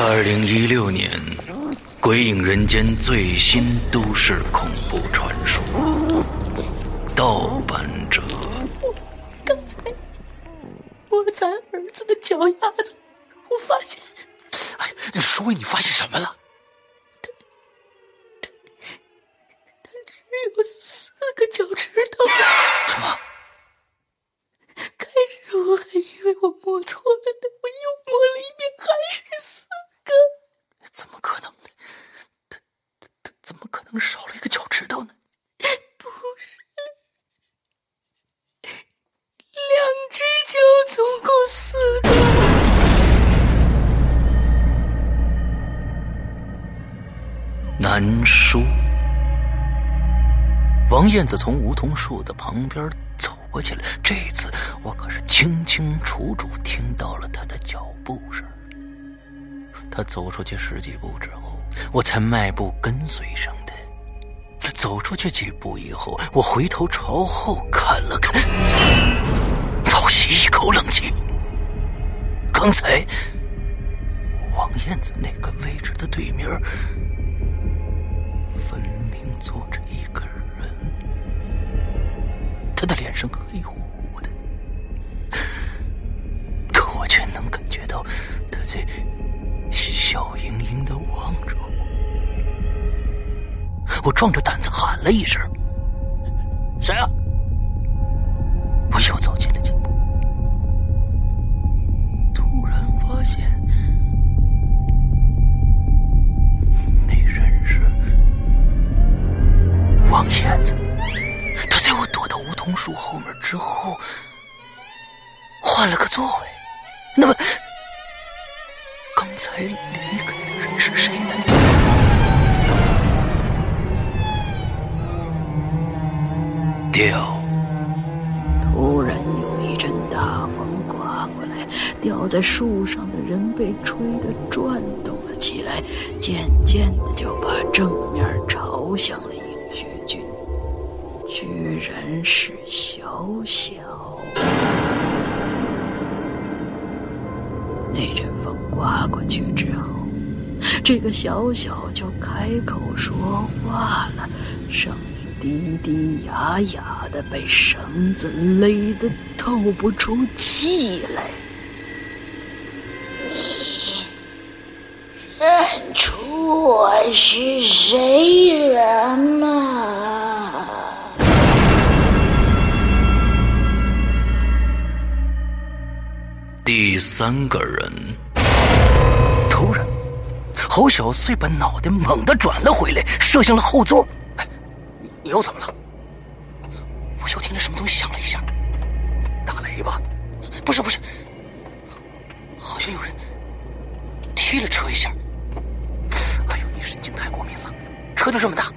二零一六年，《鬼影人间》最新都市恐怖传说《盗版者》。刚才我在儿子的脚丫子，我发现……哎，说伟，你发现什么了？他他他只有四个脚趾头。什么？开始我还以为我摸错了呢，我又摸了一遍，还是四个。怎么可能呢？他他他怎么可能少了一个脚趾头呢？不是，两只脚总共四个。难说。王燕子从梧桐树的旁边走过去了，这次我可是清清楚楚听到了他的脚步声。他走出去十几步之后，我才迈步跟随上的。走出去几步以后，我回头朝后看了看，倒吸一口冷气。刚才王燕子那个位置的对面，分明坐着一个人。他的脸上黑乎乎的，可我却能感觉到他在笑盈盈的望着我。我壮着胆子喊了一声：“谁啊？”我又走进了几步，突然发现那人是王燕子。他在我躲到梧桐树后面之后，换了个座位。那么，刚才离开的人是谁呢？掉。突然有一阵大风刮过来，吊在树上的人被吹得转动了起来，渐渐的就把正面朝向了尹雪君。居然是小小。那阵风刮过去之后，这个小小就开口说话了，声音低低哑哑的，被绳子勒得透不出气来。你认出我是谁了吗？第三个人，侯小碎把脑袋猛地转了回来，射向了后座。你你又怎么了？我又听见什么东西响了一下，打雷吧？不是不是，好像有人踢了车一下。哎呦，你神经太过敏了，车就这么大，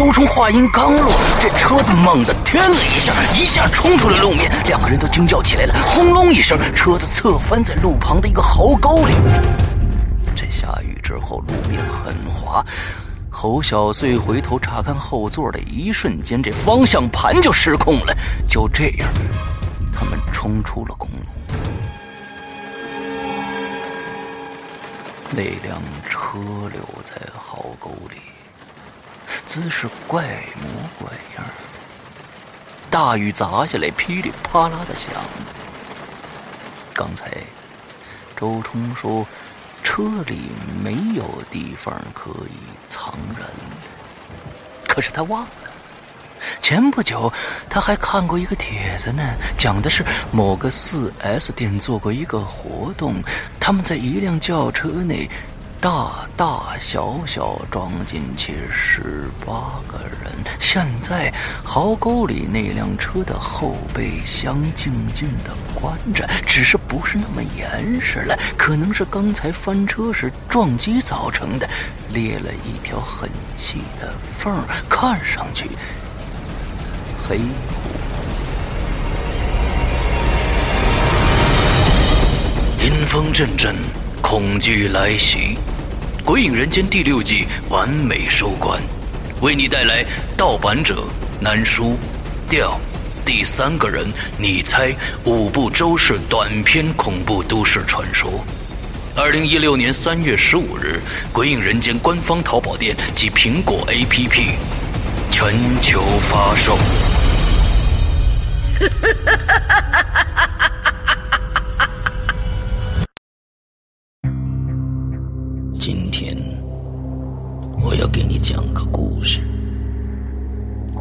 周冲话音刚落，这车子猛地颠了一下，一下冲出了路面，两个人都惊叫起来了。轰隆一声，车子侧翻在路旁的一个壕沟里。这下雨之后，路面很滑。侯小碎回头查看后座的一瞬间，这方向盘就失控了。就这样，他们冲出了公路。那辆车留在壕沟里。姿势怪模怪样，大雨砸下来，噼里啪啦的响。刚才周冲说车里没有地方可以藏人，可是他忘了，前不久他还看过一个帖子呢，讲的是某个四 S 店做过一个活动，他们在一辆轿车内。大大小小装进去十八个人。现在壕沟里那辆车的后备箱静静的关着，只是不是那么严实了，可能是刚才翻车时撞击造成的，裂了一条很细的缝，看上去黑。阴风阵阵，恐惧来袭。《鬼影人间》第六季完美收官，为你带来盗版者难书调第三个人，你猜五部周氏短篇恐怖都市传说。二零一六年三月十五日，《鬼影人间》官方淘宝店及苹果 APP 全球发售。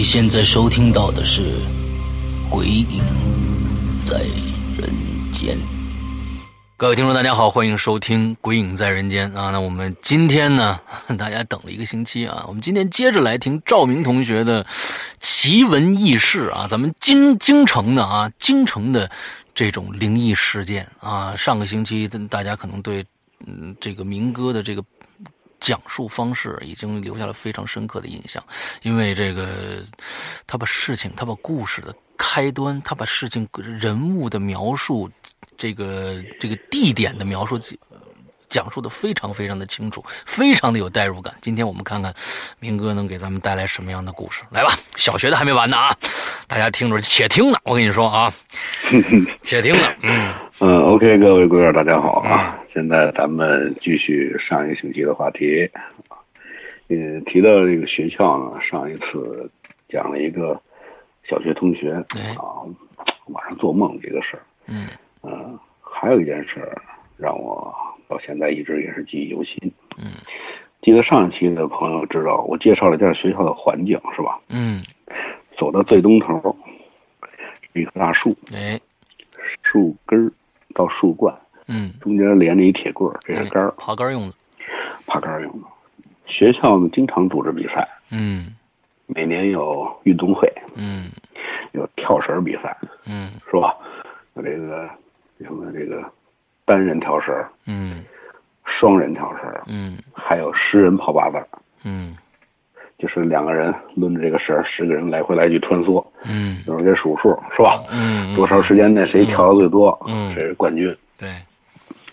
你现在收听到的是《鬼影在人间》。各位听众，大家好，欢迎收听《鬼影在人间》啊。那我们今天呢，大家等了一个星期啊，我们今天接着来听赵明同学的奇闻异事啊。咱们京京城的啊，京城的这种灵异事件啊。上个星期大家可能对嗯这个明哥的这个。讲述方式已经留下了非常深刻的印象，因为这个，他把事情，他把故事的开端，他把事情人物的描述，这个这个地点的描述，讲述的非常非常的清楚，非常的有代入感。今天我们看看明哥能给咱们带来什么样的故事，来吧，小学的还没完呢啊，大家听着，且听呢，我跟你说啊，且听呢，嗯。嗯，OK，各位鬼友大家好啊。现在咱们继续上一个星期的话题，嗯，提到这个学校呢，上一次讲了一个小学同学啊晚上做梦这个事儿，嗯，嗯，还有一件事儿让我到现在一直也是记忆犹新，嗯，记得上一期的朋友知道我介绍了一下学校的环境是吧？嗯，走到最东头一棵大树，哎，树根儿到树冠。嗯，中间连着一铁棍儿，这是杆儿，爬杆用的。爬杆用的。学校呢经常组织比赛，嗯，每年有运动会，嗯，有跳绳比赛，嗯，是吧？有这个什么这个单人跳绳，嗯，双人跳绳，嗯，还有十人跑八字，嗯，就是两个人抡着这个绳，十个人来回来去穿梭，嗯，有人给数数，是吧？嗯，多少时间内谁跳的最多，嗯，谁是冠军。对。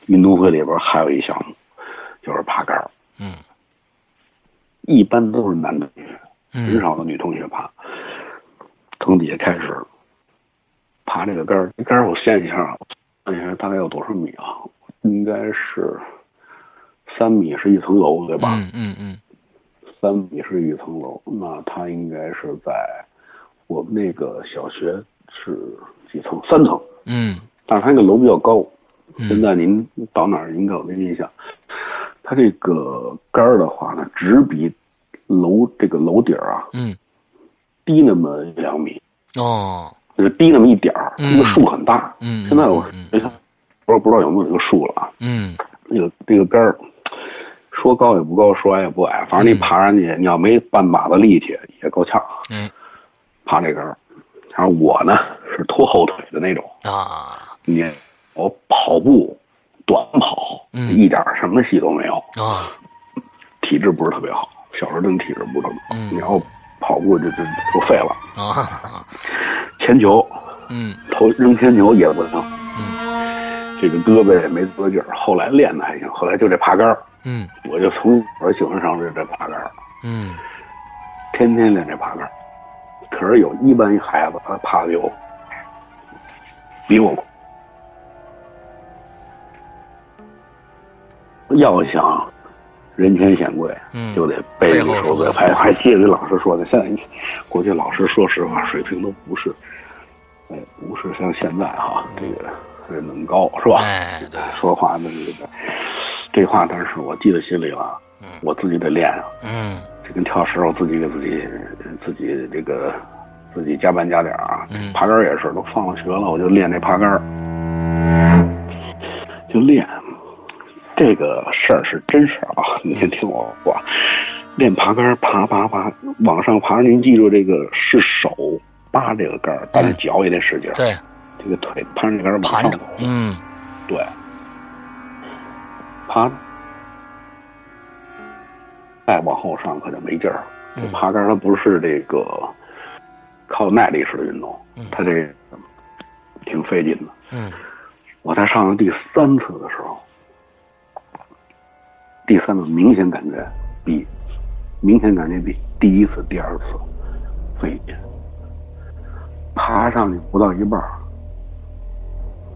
运动会里边还有一项目，就是爬杆儿。嗯，一般都是男同学，嗯很少的女同学爬。从底下开始爬这个杆儿，杆儿我算一下下，算一下大概有多少米啊？应该是三米是一层楼，对吧？嗯嗯嗯。三米是一层楼，那它应该是在我们那个小学是几层？三层。嗯。但是它那个楼比较高。嗯现在您到哪儿应该有这个印象，它这个杆儿的话呢，只比楼这个楼顶儿啊，嗯，低那么一两米，哦，就是低那么一点儿，嗯那个树很大。嗯，现在我嗯没看，我也不知道有没有这个树了啊？嗯那个那个杆儿，说高也不高，说矮也不矮，反正你爬上去，你要没半把子力气也够呛。嗯爬这杆儿，然后我呢是拖后腿的那种，啊你我跑步短跑，嗯一点什么戏都没有。啊体质不是特别好，小时候真的体质不是特别好。嗯你要跑步就就就废了。啊铅球，嗯投扔铅球也不行，嗯这个胳膊也没多劲儿。后来练的还行，后来就这爬杆儿，嗯我就从小喜欢上这这爬杆儿，嗯天天练这爬杆儿。可是有一般孩子他爬的有比我快。要想人前显贵，嗯就得背后守则。背后守则还还记得老师说的，现在过去老师说实话水平都不是，哎，不是像现在哈，这个这能高是吧？哎对说话那这个这话，但是我记在心里了，我自己得练啊。嗯这跟跳绳，我自己给自己自己这个自己加班加点啊。嗯爬杆也是，都放了学了，我就练这爬杆儿。个练，这个事儿是真事儿啊！你先听我说，练爬杆儿爬爬爬往上爬，您记住这个是手扒这个杆儿，但是脚也得使劲儿。对，这个腿攀着这杆儿往上。走，，嗯。对，爬，再往后上可就没劲儿了。这嗯。爬杆儿它不是这个靠耐力式的运动，嗯。它这个挺费劲的。嗯。我在上到第三次的时候，第三次明显感觉比明显感觉比第一次、第二次费劲。爬上去不到一半儿，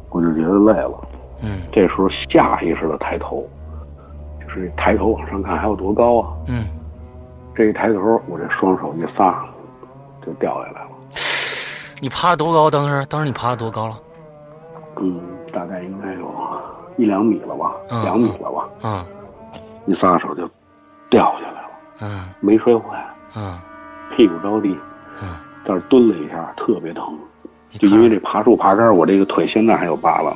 我就觉得累了。嗯这时候下意识的抬头，就是抬头往上看还有多高啊？嗯，这一抬头，我这双手一撒，就掉下来了。你爬了多高？当时当时你爬了多高了？嗯，大概应该有一两米了吧，嗯两米了吧。嗯一撒手就掉下来了，嗯没摔坏，嗯屁股着地，嗯，但是蹲了一下，特别疼。就因为这爬树爬杆，我这个腿现在还有疤了，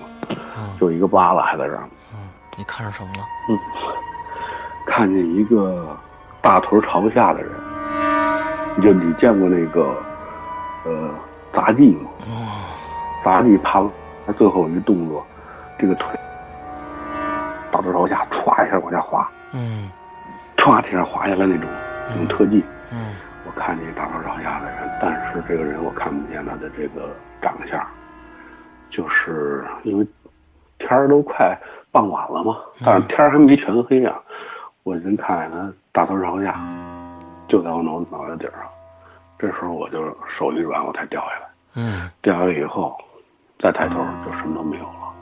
嗯就一个疤了还在这儿。嗯，你看上什么了？嗯，看见一个大腿朝下的人，就你见过那个呃杂技吗？哦杂技爬，他最后一动作，这个腿大头朝下，歘一下往下滑，嗯。歘一下滑下来那种那种特技。嗯。我看见大头朝下的人，但是这个人我看不见他的这个长相，就是因为天儿都快傍晚了嘛，但是天儿还没全黑啊，我人看见他大头朝下，就在我脑脑袋顶上，这时候我就手一软，我才掉下来，嗯。掉下来以后，再抬头就什么都没有了，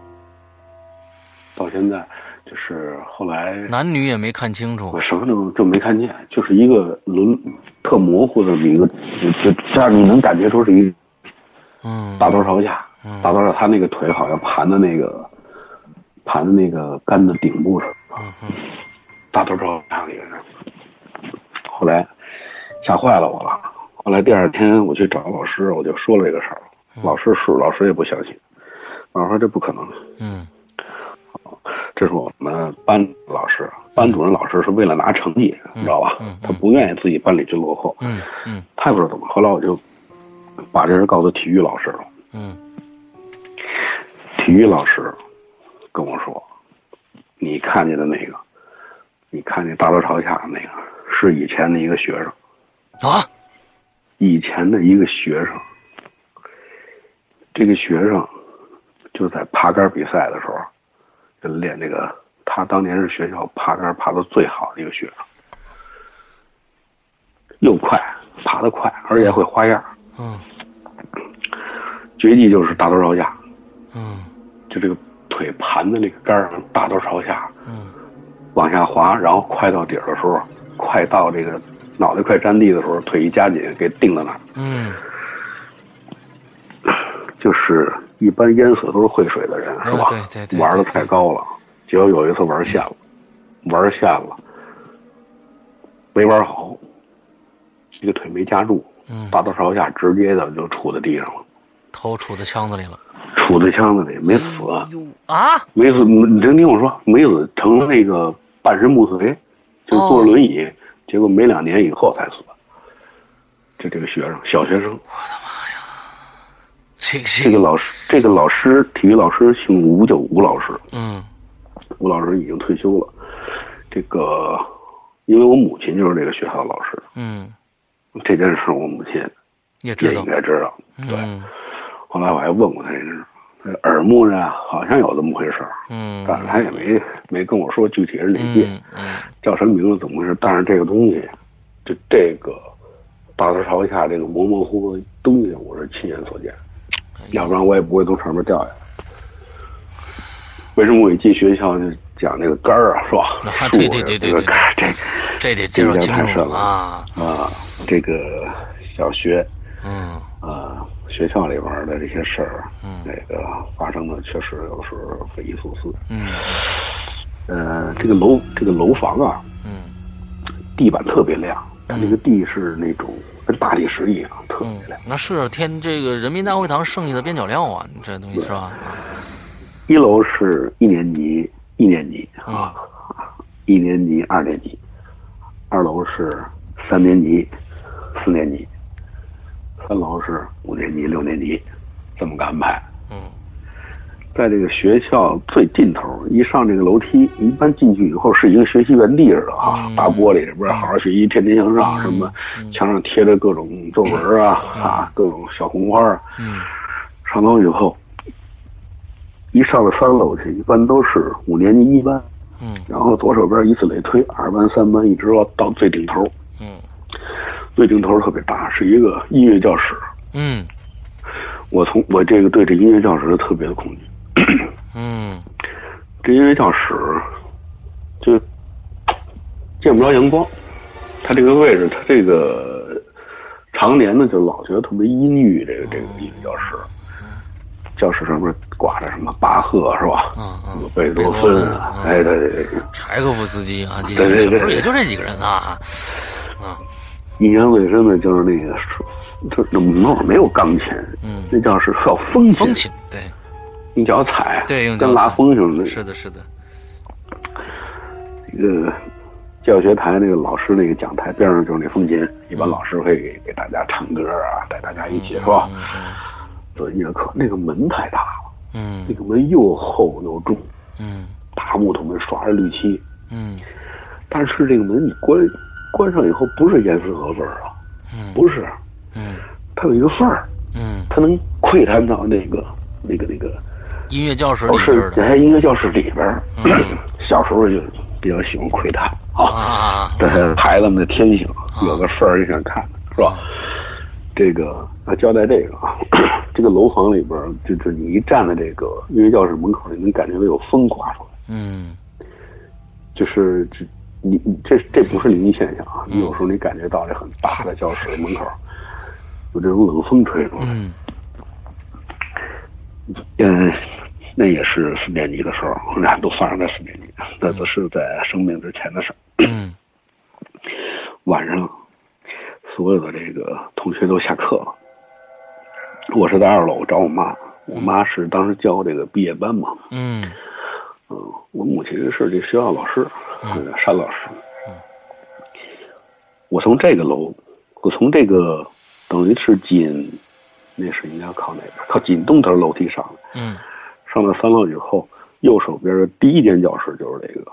到现在就是后来男女也没看清楚我。什么都就没看见，就是一个轮特模糊的一个，就就这样你能感觉出是一嗯大头朝下，嗯大头朝，他那个腿好像盘在那个盘在那个杆的顶部上，嗯嗯大头朝下一个人。后来吓坏了我了。后来第二天我去找老师，我就说了这个事儿，老师是老师也不相信，老师说这不可能，嗯这是我们班老师，班主任老师是为了拿成绩，你知道吧？他不愿意自己班里去落后。嗯嗯他也不知道怎么，后来我就把这事告诉体育老师了。嗯体育老师跟我说：“你看见的那个，你看见大头朝下的那个，是以前的一个学生，啊以前的一个学生。这个学生就在爬杆比赛的时候，就练这个。他当年是学校爬杆爬的最好的一个学生，又快，爬得快，而且会花样。嗯绝技就是大头朝下，嗯就这个腿盘在那个杆儿上，大头朝下嗯往下滑，然后快到底儿的时候，快到这个脑袋快沾地的时候，腿一夹紧给定在那儿。嗯，就是一般淹死都是会水的人，是吧？对对对对玩的太高了，结果有一次玩线了，玩线了，没玩好，这个腿没夹住，嗯大头朝下直接的就杵在地上了，头杵在枪子里了。杵在枪子里没死。啊！没死，你听听我说，没死成了那个半身不遂，就坐轮椅，结果没两年以后才死。就这个学生，小学生，这这个老师，这个老师，体育老师姓吴，叫吴老师，嗯吴老师已经退休了。这个，因为我母亲就是这个学校的老师，嗯，这件事我母亲也知道应。该知道。对，嗯后来我还问过他这个事，他耳目呢好像有这么回事儿嗯但是他也没没跟我说具体是哪届。嗯嗯叫什么名字怎么回事？但是这个东西，就这个大头朝下这个模模糊糊的东西，我是亲眼所见，要不然我也不会从上面掉下来。为什么我一进学校就讲那个杆儿啊，是吧？对对对对对这这这得介绍清楚了啊。啊，这个小学嗯啊，学校里边的这些事儿，嗯那个发生的确实有时候匪夷所思。嗯呃，这个楼这个楼房啊，嗯地板特别亮，它那个地是那种跟大理石一样，特嗯别亮。，那是天这个人民大会堂剩下的边角料啊，你这东西是吧？一楼是一年级啊，一年级、二年级，二楼是三年级、四年级，三楼是五年级、六年级，这么个安排。嗯在这个学校最尽头，一上这个楼梯，一般进去以后是一个学习园地似的啊，嗯大玻璃里边好好学习，天天向上，什么墙上贴着各种作文啊啊，各种小红花啊。嗯上楼以后，一上了三楼去，一般都是五年级一班，嗯然后左手边以此类推，二班、三班一直到到最顶头，嗯最顶头特别大，是一个音乐教室。嗯我从我这个对这音乐教室特别的恐惧。嗯这因为教室就见不着阳光，它这个位置，它这个常年呢就老觉得特别阴郁。这个这个音乐教室，教室上面挂着什么巴赫是吧？嗯嗯，贝多芬啊，嗯哎对对对，柴可夫斯基啊，这对对对什么时候也就这几个人啊。印象最深的就是那个，就那门口没有钢琴，嗯那教室是要风，风琴，对用脚踩，对，用脚跟拉踩风似的。是的，是的，这个教学台那个老师那个讲台边上就是那风琴，一般老师会给给大家唱歌啊，带大家一起是吧？嗯做音乐课，那个门太大了，嗯。那个门又厚又重，嗯。大木头门刷着绿漆，嗯。但是这个门你关关上以后不是严丝合缝啊，嗯。不是，嗯。它有一个缝儿，嗯，它能窥探到那个那个那个。音乐教室都里边的。是在音乐教室里边，嗯。小时候就比较喜欢窥探。啊，啊，这是孩子们的天性，有个事儿就想看，是吧？这个啊，交代这个啊，这个楼房里边儿，就是你一站在这个音乐教室门口，你能感觉到有风刮出来，嗯。就是这你你这这不是灵异现象啊，你有时候你感觉到这很大的教室门口有这种冷风吹出来，嗯嗯，那也是四年级的时候，俩都发生在四年级，那都是在生病之前的事儿。嗯 晚上，所有的这个同学都下课了，我是在二楼找我妈，我妈是当时教这个毕业班嘛，嗯嗯，我母亲是这学校老师，那个山老师。我从这个楼，我从这个等于是紧，那是应该靠那边？靠紧东头楼梯上来。嗯，上到三楼以后，右手边的第一间教室就是这个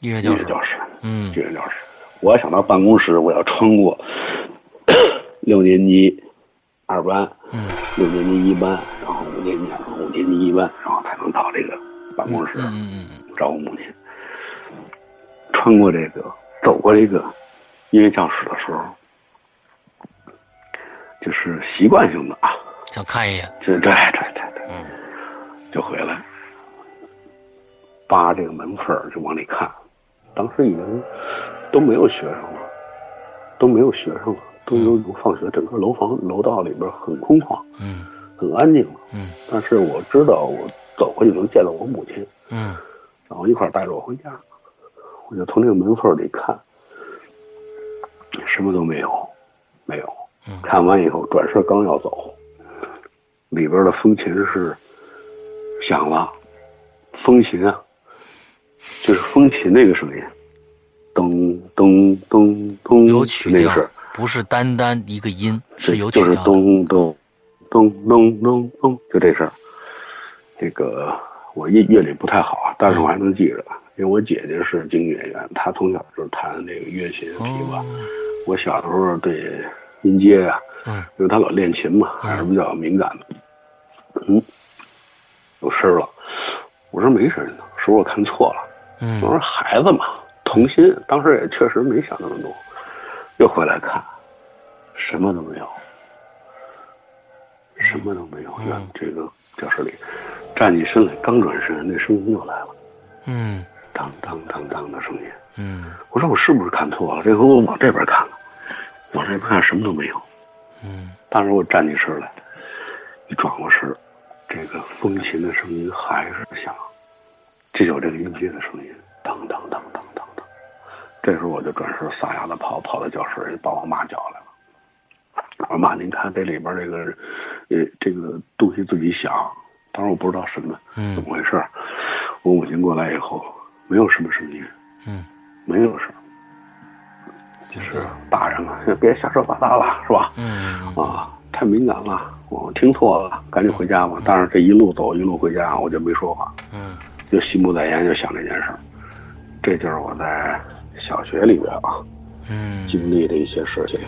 音乐教室，教室。嗯音乐教室，我要想到办公室，我要穿过六年级二班，嗯六年级一班，然后五年级五年级一班，然后才能到这个办公室。嗯嗯嗯找我母亲。穿过这个，走过这个音乐教室的时候，就是习惯性的啊，想看一眼，这对对对对，嗯就回来，扒这个门缝儿就往里看。当时已经都没有学生了，都没有学生了，都有有放学，整个楼房楼道里边很空旷，嗯很安静了。嗯但是我知道，我走过去能见到我母亲。嗯然后一块带着我回家，我就从这个门缝里看，什么都没有，没有。嗯看完以后，转身刚要走，里边的风琴是响了，风琴啊，就是风琴那个声音，咚咚咚咚，有曲调那个是，不是单单一个音，是有曲就是调的。咚咚咚咚咚咚，就这事儿。这个我乐乐理不太好啊，但是我还能记着，因为我姐姐是京剧演员，她从小就是弹那个乐器、琵琶。我小时候对音阶啊，嗯因为他老练琴嘛，还是比较敏感的。嗯，有声儿了，我说没声呢，是不是我看错了？嗯我嗯说孩子嘛，童心，当时也确实没想那么多。又回来看，什么都没有，什么都没有。嗯院这个教室里，站起身来，刚转身，那声音又来了，嗯当当当当的声音。嗯我说我是不是看错了？这回我往这边看了，往这边看什么都没有。嗯当时我站起身来，一转过身，这个风琴的声音还是响，就有这个音阶的声音，当当当当当当。这时候我就转身撒丫子跑，跑到教室里把我妈叫来了。我说妈，您看这里边这个，呃，这个东西自己响。当时我不知道什么怎嗯么回事儿，我母亲过来以后，没有什么声音，嗯，没有声，就是大人嘛，别瞎说八道了，是吧？嗯啊，太敏感了，我听错了，赶紧回家吧。但是这一路走一路回家，我就没说话，嗯就心不在焉，就想这件事儿。这就是我在小学里边啊嗯，经历的一些事情，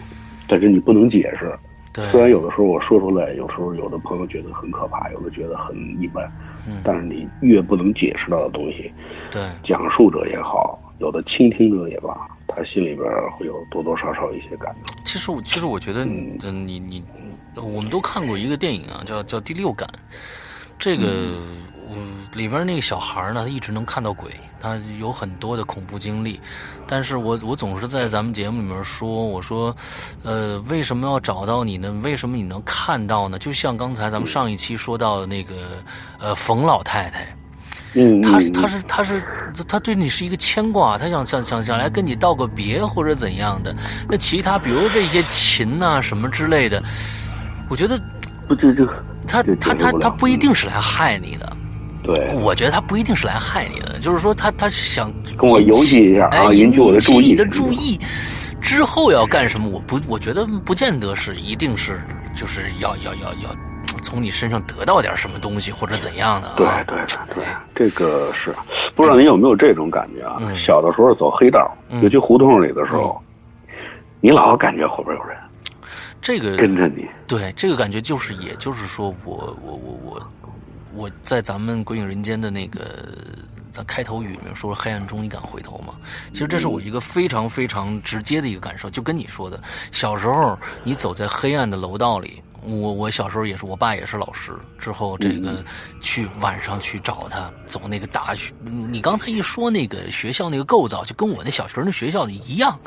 但是你不能解释。对，虽然有的时候我说出来，有时候有的朋友觉得很可怕，有的觉得很一般，嗯但是你越不能解释到的东西，对，讲述者也好，有的倾听者也罢，他心里边会有多多少少一些感动。其实我其实我觉得，嗯，你你，我们都看过一个电影啊，叫叫《第六感》，这个。嗯，里边那个小孩呢，他一直能看到鬼，他有很多的恐怖经历，但是我我总是在咱们节目里面说，我说，呃，为什么要找到你呢？为什么你能看到呢？就像刚才咱们上一期说到的那个，呃，冯老太太，嗯，他是他是他是他对你是一个牵挂，他想想想想来跟你道个别或者怎样的。那其他比如这些琴呐、什么之类的，我觉得不这这他他他他不一定是来害你的。对，我觉得他不一定是来害你的，就是说他他想跟我游戏一下啊哎，引起我的注意引起你的注意。之后要干什么？我不，我觉得不见得是一定是就是要要要要从你身上得到点什么东西或者怎样的、啊。对对对对，这个是不知道您有没有这种感觉啊？嗯小的时候走黑道，嗯尤其胡同里的时候，你老感觉后边有人这个跟着你。对，这个感觉就是，也就是说我，我我我我在咱们《鬼影人间》的那个咱开头语里面说“黑暗中你敢回头吗？”其实这是我一个非常非常直接的一个感受，就跟你说的，小时候你走在黑暗的楼道里。我我小时候也是，我爸也是老师。之后这个去晚上去找他，走那个大学。你刚才一说那个学校那个构造，就跟我那小学那学校一样，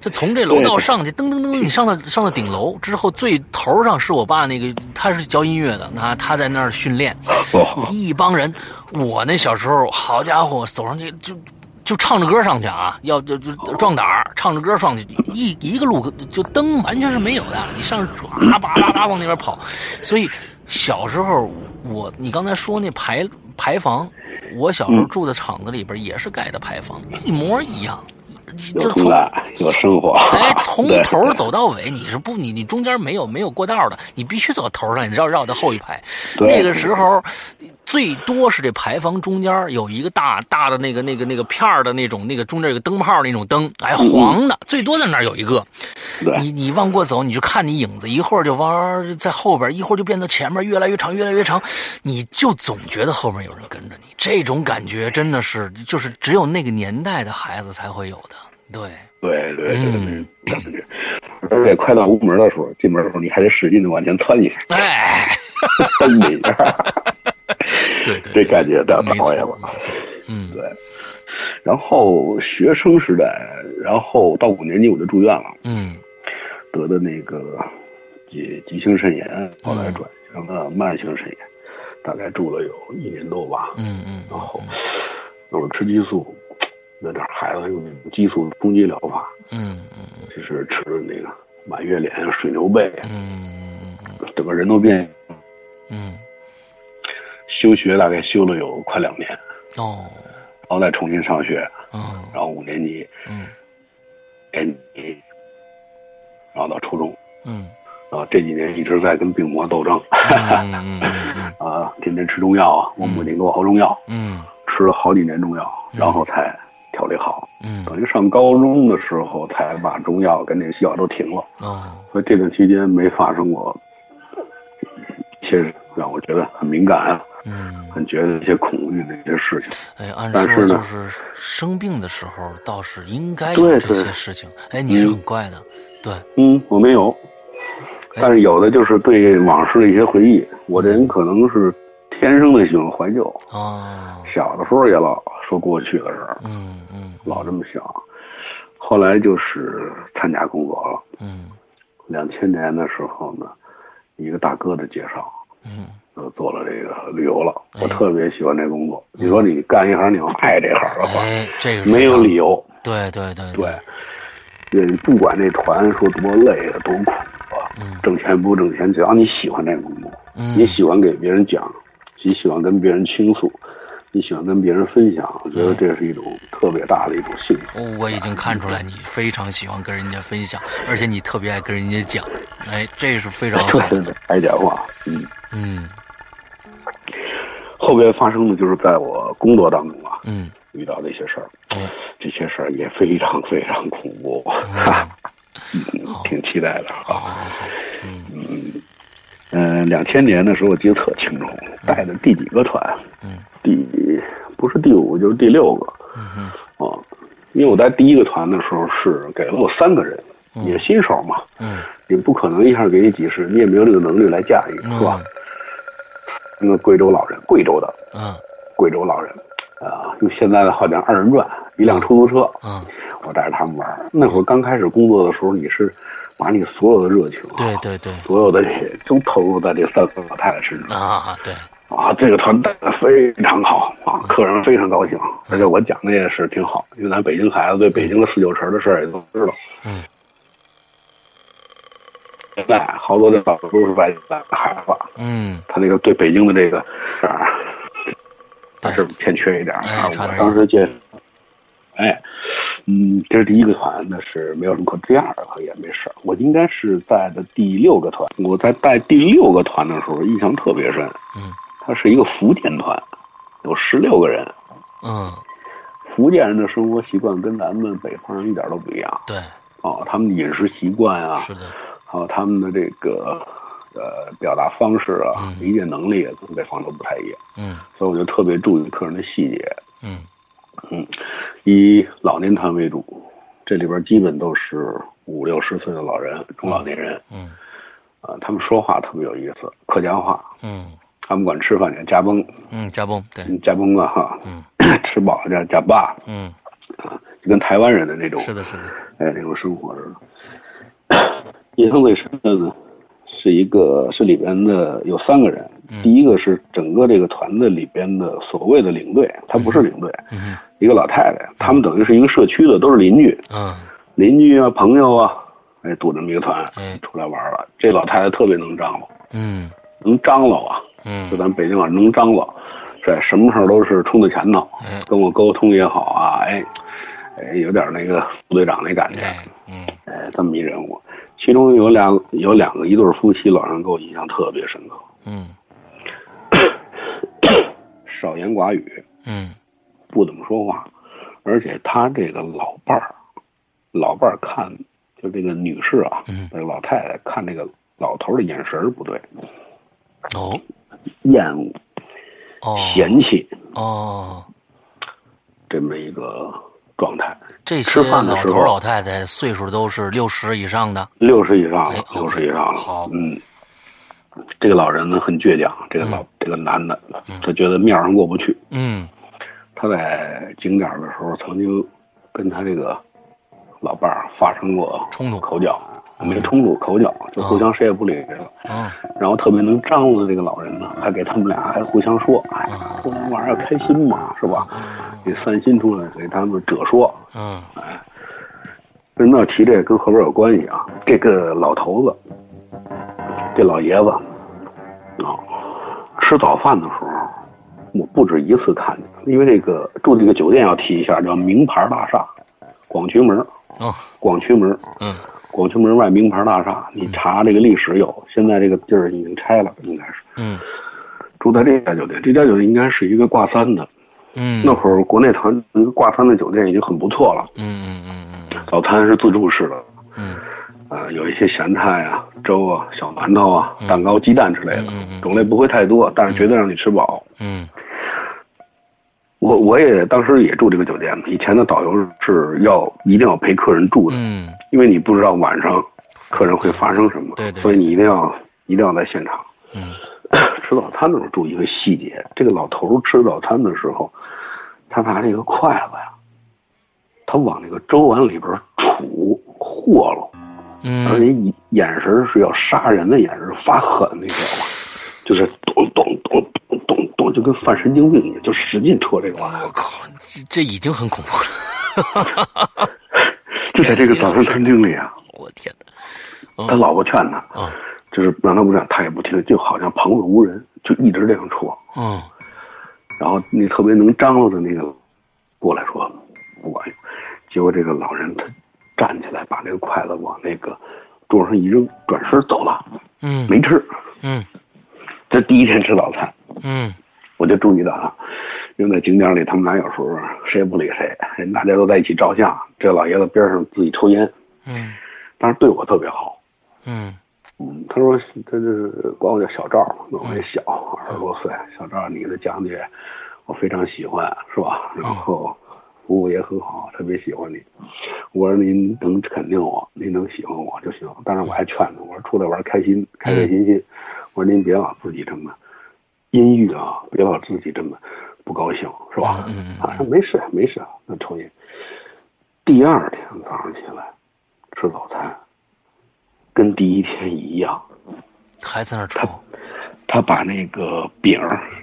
就从这楼道上去，噔噔噔，你上到上到顶楼之后，最头上是我爸那个，他是教音乐的，他他在那儿训练，哦，一帮人。我那小时候，好家伙，走上去就。就唱着歌上去啊，要就就壮胆儿，唱着歌上去，一一个路就灯完全是没有的，你上唰叭叭叭往那边跑。所以小时候我，你刚才说那排排房，我小时候住的厂子里边也是盖的排房，一模一样。有这从有生活。哎，从头走到尾，你是不你你中间没有没有过道的，你必须走到头上，你绕绕到后一排。那个时候，最多是这牌坊中间有一个大大的那个那个那个片儿的那种那个中间有个灯泡那种灯，哎，黄的，最多在那儿有一个。对你你往过走，你就看你影子，一会儿就往在后边，一会儿就变到前面，越来越长，越来越长，你就总觉得后面有人跟着你。这种感觉真的是，就是只有那个年代的孩子才会有的。对，对对对而且快到屋门的时候，进门的时候，你还得使劲的往前窜一下，哎，蹬一下，对对，这感觉太没错讨厌了。嗯。对，然后学生时代，然后到五年级我就住院了，嗯。得的那个急急性肾炎，后来转成了慢性肾炎，大概住了有一年多吧。嗯嗯然后那会儿吃激素，有点孩子用那种激素冲击疗法，嗯嗯就是吃那个满月脸、水牛背，嗯。整个人都变。嗯休学大概休了有快两年，哦。然后再重新上学，嗯。然后五年级、嗯。年级，然后到初中，嗯。啊，这几年一直在跟病魔斗争，嗯嗯 啊，天天吃中药啊，我母亲给我熬中药，嗯。吃了好几年中药，然后才调理好。嗯。等于上高中的时候才把中药跟那个西药都停了，哦。所以这段期间没发生过一些让我觉得很敏感啊，嗯。很觉得一些恐惧的一些事情。哎，按但是呢说就是生病的时候倒是应该有这些事情。哎，你是嗯很怪的，对，嗯，我没有，哎但是有的就是对往事的一些回忆。我这人可能是天生的喜欢怀旧，哦，小的时候也老说过去的事儿，嗯嗯老这么想。后来就是参加工作了，嗯两千年的时候呢，一个大哥的介绍，嗯就，做了这个旅游了。哎我特别喜欢这工作。你说你干一行，你要爱这行的话，哎，这个没有理由。对对对对，对，不管这团说多累啊，多苦啊，嗯挣钱不挣钱，只要你喜欢这个工作，嗯你喜欢给别人讲，你喜欢跟别人倾诉，你喜欢跟别人分享，我觉得这是一种特别大的一种幸福。哦我已经看出来你非常喜欢跟人家分享，而且你特别爱跟人家讲，哎，这是非常好的。对，爱讲话。嗯，嗯后边发生的就是在我工作当中啊，嗯遇到的一些事儿，嗯这些事儿也非常非常恐怖，嗯嗯，挺期待的啊。好好，嗯嗯，两千年的时候我记得特清楚，带的第几个团？嗯第不是第五就是第六个。嗯哼。啊，因为我在第一个团的时候是给了我三个人，嗯。也新手嘛，嗯。也不可能一下给你几十，你也没有这个能力来驾驭，是吧嗯？那个贵州老人，贵州的嗯。贵州老人，啊，用现在的话讲二人转，一辆出租车，嗯，我带着他们玩。那会儿刚开始工作的时候，你是把你所有的热情啊，对对对。所有的血都投入在这三个老太太身上。啊对，啊。这个团带的非常好啊，客人非常高兴，而且我讲的也是挺好，因为咱北京孩子对北京的四九城的事儿也都知道。嗯现在好多的老都是外地来的孩子，嗯他那个对北京的这个事儿，还是欠缺一点啊。我当时介，哎，嗯，这是第一个团，那是没有什么可。第二个也没事儿，我应该是在的第六个团。我在带第六个团的时候，印象特别深。嗯，它是一个福建团，有十六个人。嗯。福建人的生活习惯跟咱们北方人一点都不一样。对，哦，他们的饮食习惯啊，是的，还有他们的这个呃表达方式啊、嗯。理解能力跟北方都不太一样。嗯。所以我就特别注意客人的细节，嗯。嗯，以老年团为主，这里边基本都是五六十岁的老人、中老年人，嗯。啊、他们说话特别有意思，客家话，嗯他们管吃饭叫家崩，嗯，加崩对，家崩啊哈，嗯。吃饱了叫家霸，嗯。啊就跟台湾人的那种，是的是的，哎，那种生活似的。印象最深的呢，是一个是里边的有三个人，嗯。第一个是整个这个团的里边的所谓的领队，他不是领队，一个老太太，他们等于是一个社区的，都是邻居，嗯。邻居啊，朋友啊，哎，组这么一个团哎。出来玩了。这老太太特别能张罗，嗯能张罗啊，嗯。就咱北京话能张罗，是什么事儿都是冲在前头，哎跟我沟通也好啊，哎，哎，有点那个副队长那感觉，哎嗯。哎，这么一人物。其中有两有两个一对夫妻，老人给我印象特别深刻，嗯。少言寡语，嗯。不怎么说话，而且他这个老伴儿，老伴儿看就这个女士啊，嗯。这个老太太看这个老头的眼神不对，哦。厌恶、哦。嫌弃。哦，这么一个状态。这些吃饭的时候。老头老太太岁数都是六十以上的，六十以上哎了，六十以上了。好。嗯，这个老人呢很倔强，这个老、嗯。这个男的，他觉得面上过不去。嗯。他在景点的时候曾经跟他这个老伴儿发生过冲突。口角，没冲突，口角，就互相谁也不理谁了。啊然后特别能张罗的这个老人呢，还给他们俩还互相说，哎，过年晚上要开心嘛，是吧？给散心出来，给他们者说。嗯为什么要提这个？跟后边有关系啊。这个老头子，这老爷子，啊，吃早饭的时候，我不止一次看见，因为这个住这个酒店要提一下，叫名牌大厦，广渠门，哦广渠门，嗯广渠门外名牌大厦，你查这个历史有，现在这个地儿已经拆了，应该是。嗯。住在这家酒店，这家酒店应该是一个挂三的，嗯。那会儿国内团一个挂三的酒店已经很不错了，嗯嗯嗯早餐是自助式的。嗯。啊，有一些咸菜啊、粥啊、小馒头啊、蛋糕、鸡蛋之类的嗯嗯嗯，种类不会太多，但是绝对让你吃饱。嗯我我也当时也住这个酒店，以前的导游是要一定要陪客人住的，嗯因为你不知道晚上客人会发生什么，对对对所以你一定要一定要在现场。嗯 吃早餐的时候注意一个细节，这个老头吃早餐的时候，他拿这个筷子呀，他往那个粥碗里边杵和喽。而且嗯眼神是要杀人的眼神，发狠，你知道吗？就是咚咚咚咚咚咚，就跟犯神经病一样，就使劲戳这个玩意儿。我靠，这这已经很恐怖了，就在这个早餐餐厅里啊，我天哪！他老婆劝他，嗯就是让他不劝，他也不听，就好像旁若无人，就一直这样戳。嗯然后那特别能张罗的那个过来说不管用，结果这个老人他站起来把那个筷子往那个桌上一扔，转身走了，嗯没吃。嗯这第一天吃早餐，嗯我就注意到啊，因为在景点里他们俩有时候谁也不理谁，人大家都在一起照相，这老爷子边上自己抽烟，嗯但是对我特别好。嗯嗯，他说他就是管我叫小赵，那我也小，二十多岁。小赵，你的讲解我非常喜欢，是吧？然后服务也很好，特别喜欢你。我说您能肯定我，您能喜欢我就行。但是我还劝他，我说出来玩开心，开开心心。我说您别老自己这么阴郁啊，别老自己这么不高兴，是吧？嗯嗯嗯啊，没事没事，那抽烟。第二天早上起来吃早餐，跟第一天一样。还在那儿抽，他把那个饼，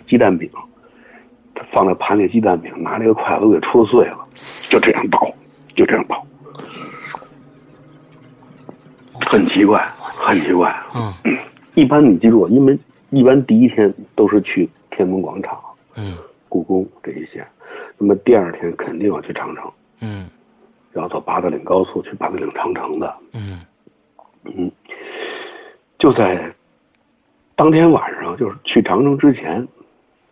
鸡蛋饼，他放在盘里，鸡蛋饼拿那个筷子给戳碎了，就这样倒，就这样倒，很奇怪，很奇怪。嗯一般你记住，因为一般第一天都是去天安门广场、嗯故宫这一些，那么第二天肯定要去长城，嗯要走八达岭高速去八达岭长城的。嗯嗯，就在当天晚上，就是去长城之前，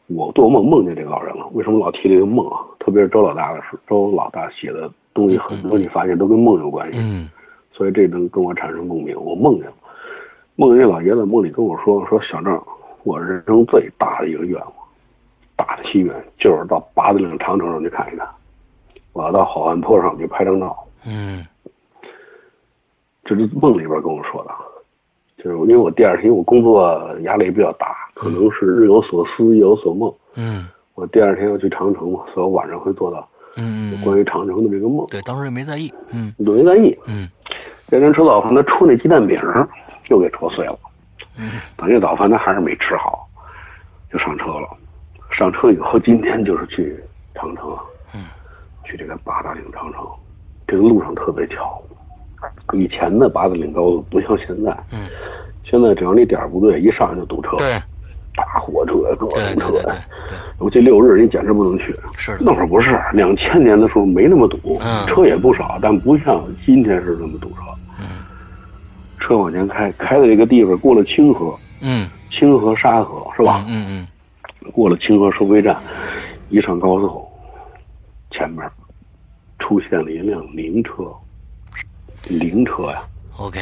我做梦梦见这个老人了。为什么老提这个梦啊？特别是周老大的事，周老大写的东西很多，你发现都跟梦有关系，嗯所以这能跟我产生共鸣。我梦见了，梦见老爷子梦里跟我说：“说小郑，我人生最大的一个愿望，大的心愿就是到八达岭长城上去看一看，我要到好汉坡上去拍张照。”嗯这是梦里边跟我说的，就是因为我第二天我工作压力比较大，可能是日有所思夜有所梦。嗯我第二天要去长城嘛，所以我晚上会做到嗯嗯，关于长城的这个梦。对，当时也没在意，嗯都没在意。嗯这天吃早饭，他出那鸡蛋饼儿又给戳碎了，嗯等这早饭他还是没吃好，就上车了。上车以后，今天就是去长城啊，嗯去这个八达岭长城。这个路上特别巧，以前的八达岭高速不像现在，嗯，现在只要你点儿不对，一上来就堵车，对大火车、各对种车尤其六日你简直不能去。是，那会儿不是，两千年的时候没那么堵，嗯车也不少，但不像今天是那么堵车。嗯车往前开，开到这个地方，过了清河，嗯清河沙河是吧？嗯嗯过了清河收费站，一上高速，前面出现了一辆灵车，灵车呀，，OK，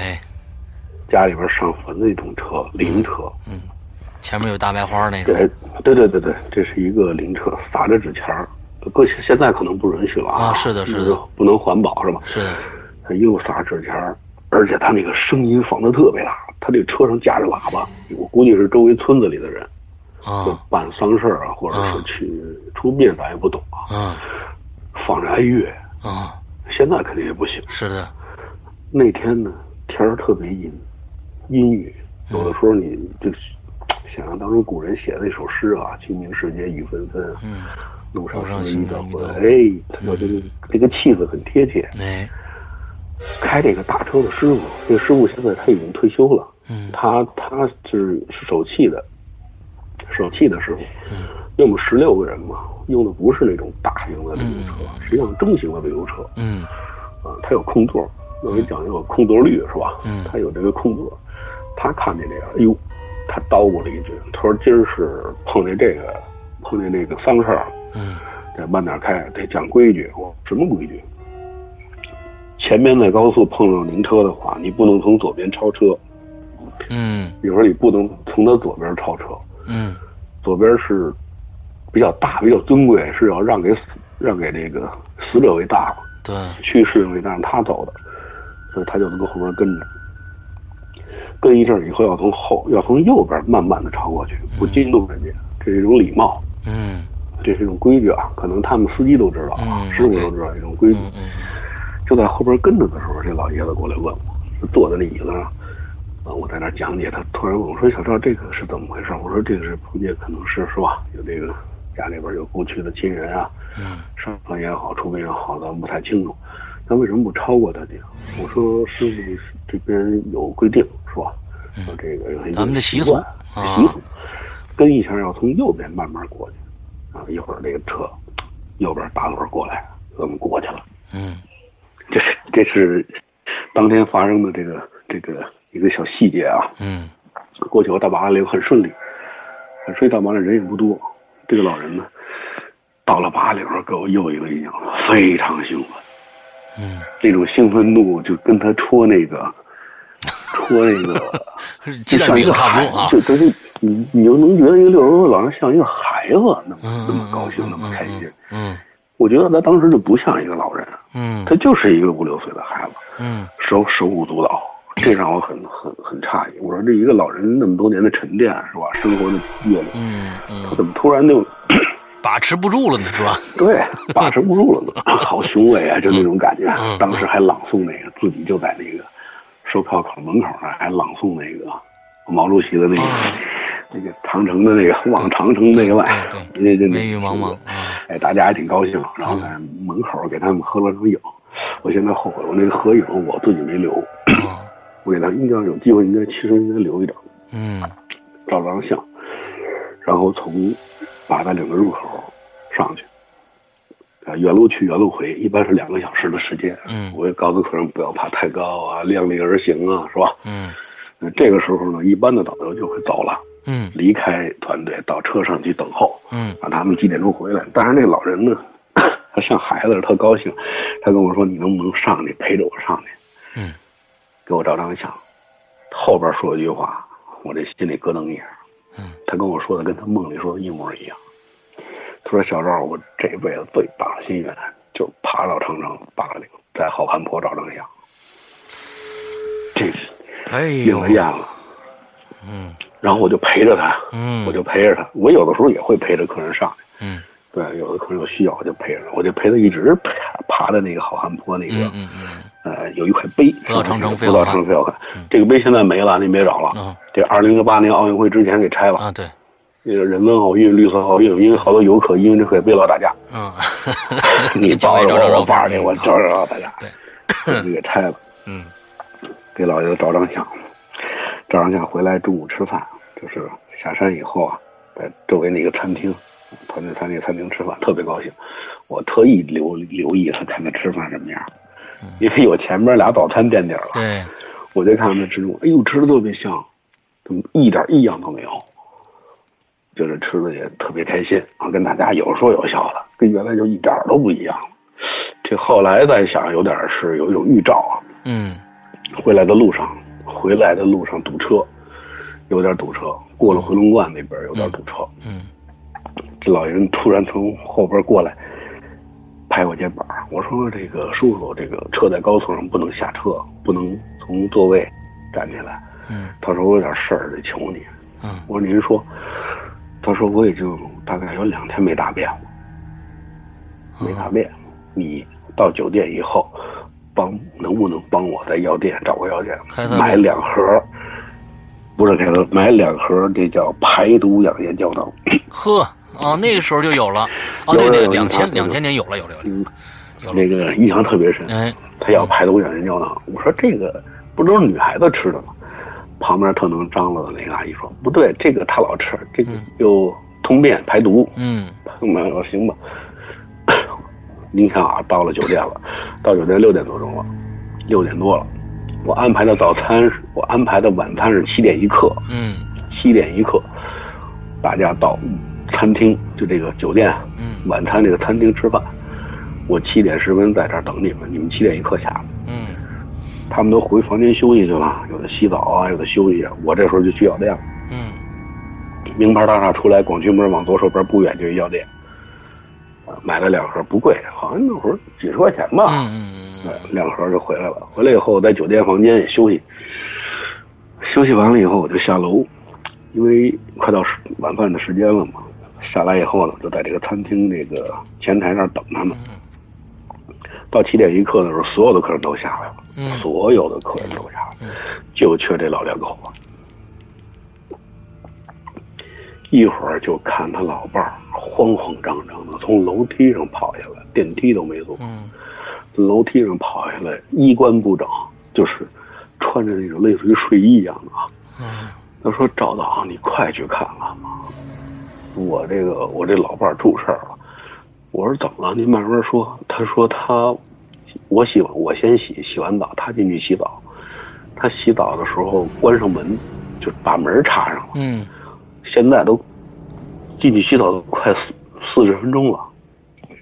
家里边上坟的那种车，灵车。嗯，前面有大白花那种，对，对对对对，这是一个灵车，撒着纸钱儿。搁现在可能不允许了啊是的是的不能环保是吧？是的，他又撒纸钱儿，而且他那个声音放的特别大，他这车上架着喇叭，我估计是周围村子里的人，就啊办丧事儿啊，或者是去出殡，咱也不懂啊，嗯放着哀乐，啊，现在肯定也不行。是的，那天呢，天儿特别阴，阴雨，有的时候你就想象当初古人写的那首诗啊，“清明时节雨纷纷，嗯，路上路上行人欲行人欲断魂”，哎，他说这个这个气氛很贴切。哎，开这个大车的师傅，这个师傅现在他已经退休了，嗯他他是是手气的，手气的师傅。嗯因为我们十六个人嘛，用的不是那种大型的旅游车，实际上中型的旅游车。嗯啊，它有空座，我给讲究有空座率是吧？嗯它有这个空座。他看见这个，哎呦，他叨咕了一句，他说今儿是碰见这个，碰见这个丧事儿，嗯得慢点开，得讲规矩。我什么规矩？前面在高速碰上灵车的话，你不能从左边超车，嗯。比如说你不能从他左边超车，嗯。左边是比较大、比较尊贵，是要让给死让给这个死者为大嘛。对，去世为大让他走的，所以他就能够后边跟着，跟一阵儿以后要从后要从右边慢慢的超过去，不惊动人家，这是一种礼貌，嗯。这是一种规矩啊。可能他们司机都知道啊，嗯师傅都知道一种规矩。嗯嗯就在后边跟着的时候，这老爷子过来问我，坐在那椅子上，啊，我在那儿讲解，他突然问我说：“小赵，这个是怎么回事？”我说：“这个是碰见，可能是是吧？有这个家里边有过去的亲人啊，嗯上坟也好，出殡也好，咱们不太清楚。那为什么不超过他这样？我说师傅这边有规定是吧？说这个咱们的习俗习俗，跟一下要从右边慢慢过去。啊，一会儿这个车右边打轮过来，咱们过去了。嗯这是这是当天发生的这个这个一个小细节啊。嗯过去我到八达岭很顺利，很顺利到八达岭人也不多。这个老人呢，到了八达岭上给我又一个印象，非常兴奋，嗯，那种兴奋度就跟他戳那个戳那个鸡蛋饼差不多啊。就就是你你就能觉得一个六十多岁老人像一个孩子那么嗯那么高兴那么开心。嗯我觉得他当时就不像一个老人，嗯他就是一个五六岁的孩子。嗯手手舞足蹈，这让我很很很诧异。我说这一个老人那么多年的沉淀是吧？生活的阅历，嗯嗯，他怎么突然就把持不住了呢，是吧？对把持不住了呢？好雄伟啊，就那种感觉嗯。当时还朗诵那个，自己就在那个售票口门口那还朗诵那个毛主席的那个啊那个长城的那个望长城内外，对那雨茫茫啊。哎，大家还挺高兴，然后在门口给他们合了张影。我现在后悔，我那个合影我自己没留，啊 我给他应该有机会，应该其实应该留一张。嗯照张相，然后从八达岭的入口上去，啊，原路去原路回，一般是两个小时的时间。嗯我也告诉客人不要爬太高啊，量力而行啊，是吧？嗯那这个时候呢，一般的导游就会走了，嗯离开团队到车上去等候，嗯让他们几点钟回来。但是那老人呢，他像孩子似的特高兴，他跟我说：“你能不能上去陪着我上去？”嗯，给我照张相。后边说一句话，我这心里咯噔一下。嗯，他跟我说的跟他梦里说的一模一样。他说：“小赵，我这辈子最大的心愿就是爬到长城八达岭，在好汉坡照张相。”这是哎应呦了愿了。嗯然后我就陪着他，嗯我就陪着他。我有的时候也会陪着客人上去。嗯对，有的客人有需要，我就陪着他，我就陪他一直爬爬的那个好汉坡那个，嗯嗯嗯呃，有一块碑，不到长城非好汉。这个碑现在没了，您别找了。啊这二零零八年奥运会之前给拆了。啊对那个人文奥运、绿色奥运，因为好多游客因为这块碑老打架，嗯，你找抱着我，找找我抱着你，我找找找大家，对，就给拆了。嗯给老爷子照张相，照张相回来中午吃饭，就是下山以后啊，在周围那个餐厅，团队餐那个餐厅吃饭，特别高兴。我特意留留意他看他吃饭什么样，因为有前面俩早餐垫底了，对我就看他吃中，哎呦，吃的特别香，怎么一点异样都没有？就是吃的也特别开心啊，跟大家有说有笑的，跟原来就一点都不一样了。这后来再想，有点是有一种预兆啊。嗯回来的路上，回来的路上堵车，有点堵车。过了回龙观那边有点堵车，嗯这老人突然从后边过来，拍我肩膀。我说：“这个叔叔，这个车在高速上不能下车，不能从座位站起来。”嗯他说：“我有点事儿得求你。”嗯我说：“您说。”他说：“我已经大概有两天没大便了，没大便。你到酒店以后，帮能不能帮我在药店找个药店买两盒？不是开塞，买两盒，这叫排毒养颜胶囊。呵啊那个时候就有了啊 对对两千两千年有了有了有了那个印象特别深。哎他要排毒养颜胶囊，我说这个不都是女孩子吃的吗？旁边特能张罗的那个阿姨说不对，这个他老吃，这个又通便排毒。嗯我说行吧。您看啊，到了酒店了，到酒店六点多钟了，六点多了，我安排的早餐是，我安排的晚餐是七点一刻，嗯七点一刻，大家到餐厅，就这个酒店嗯晚餐这个餐厅吃饭。我七点十分在这儿等你们，你们七点一刻下来。嗯他们都回房间休息去了，有的洗澡啊，有的休息啊。我这时候就去药店了。嗯名牌大厦出来，广渠门往左手边不远就是药店，啊，买了两盒，不贵，好像那会儿几十块钱吧。嗯嗯呃两盒就回来了。回来以后在酒店房间也休息，休息完了以后我就下楼，因为快到晚饭的时间了嘛。下来以后呢，就在这个餐厅这个前台那儿等他们。到七点一刻的时候，所有的客人都下来了，嗯所有的客人都下来了，就缺这老两口了。一会儿就看他老伴儿慌慌张张的从楼梯上跑下来，电梯都没坐，嗯楼梯上跑下来，衣冠不整，就是穿着那种类似于睡衣一样的啊。嗯他说：“赵导，你快去看看吧。”我这个我这老伴儿出事儿了。我说怎么了？您慢慢说。他说他，我洗我先洗，洗完澡他进去洗澡。他洗澡的时候关上门，就把门插上了。嗯现在都进去洗澡都快四四十分钟了，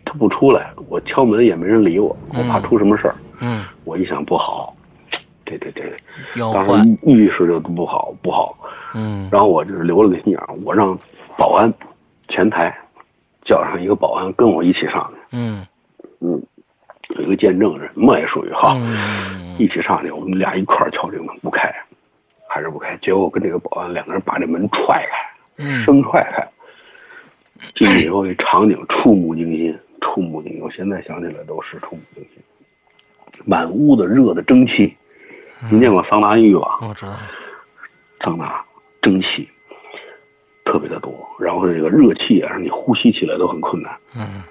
他不出来，我敲门也没人理我，我怕出什么事儿。嗯，我一想不好，这这这，要当时换，意识就不好不好。嗯。然后我就是留了个心眼儿，我让保安前台叫上一个保安跟我一起上去，嗯。嗯，有一个见证人嘛也属于哈，嗯一起上去，我们俩一块儿敲这个门不开，还是不开。结果我跟这个保安两个人把这门踹开，嗯生踹开。进去以后，这场景触目惊心，触目惊心。我现在想起来都是触目惊心。满屋子热的蒸汽，您见过桑拿浴吧？我知道，桑拿蒸汽特别的多，然后这个热气啊，让你呼吸起来都很困难。嗯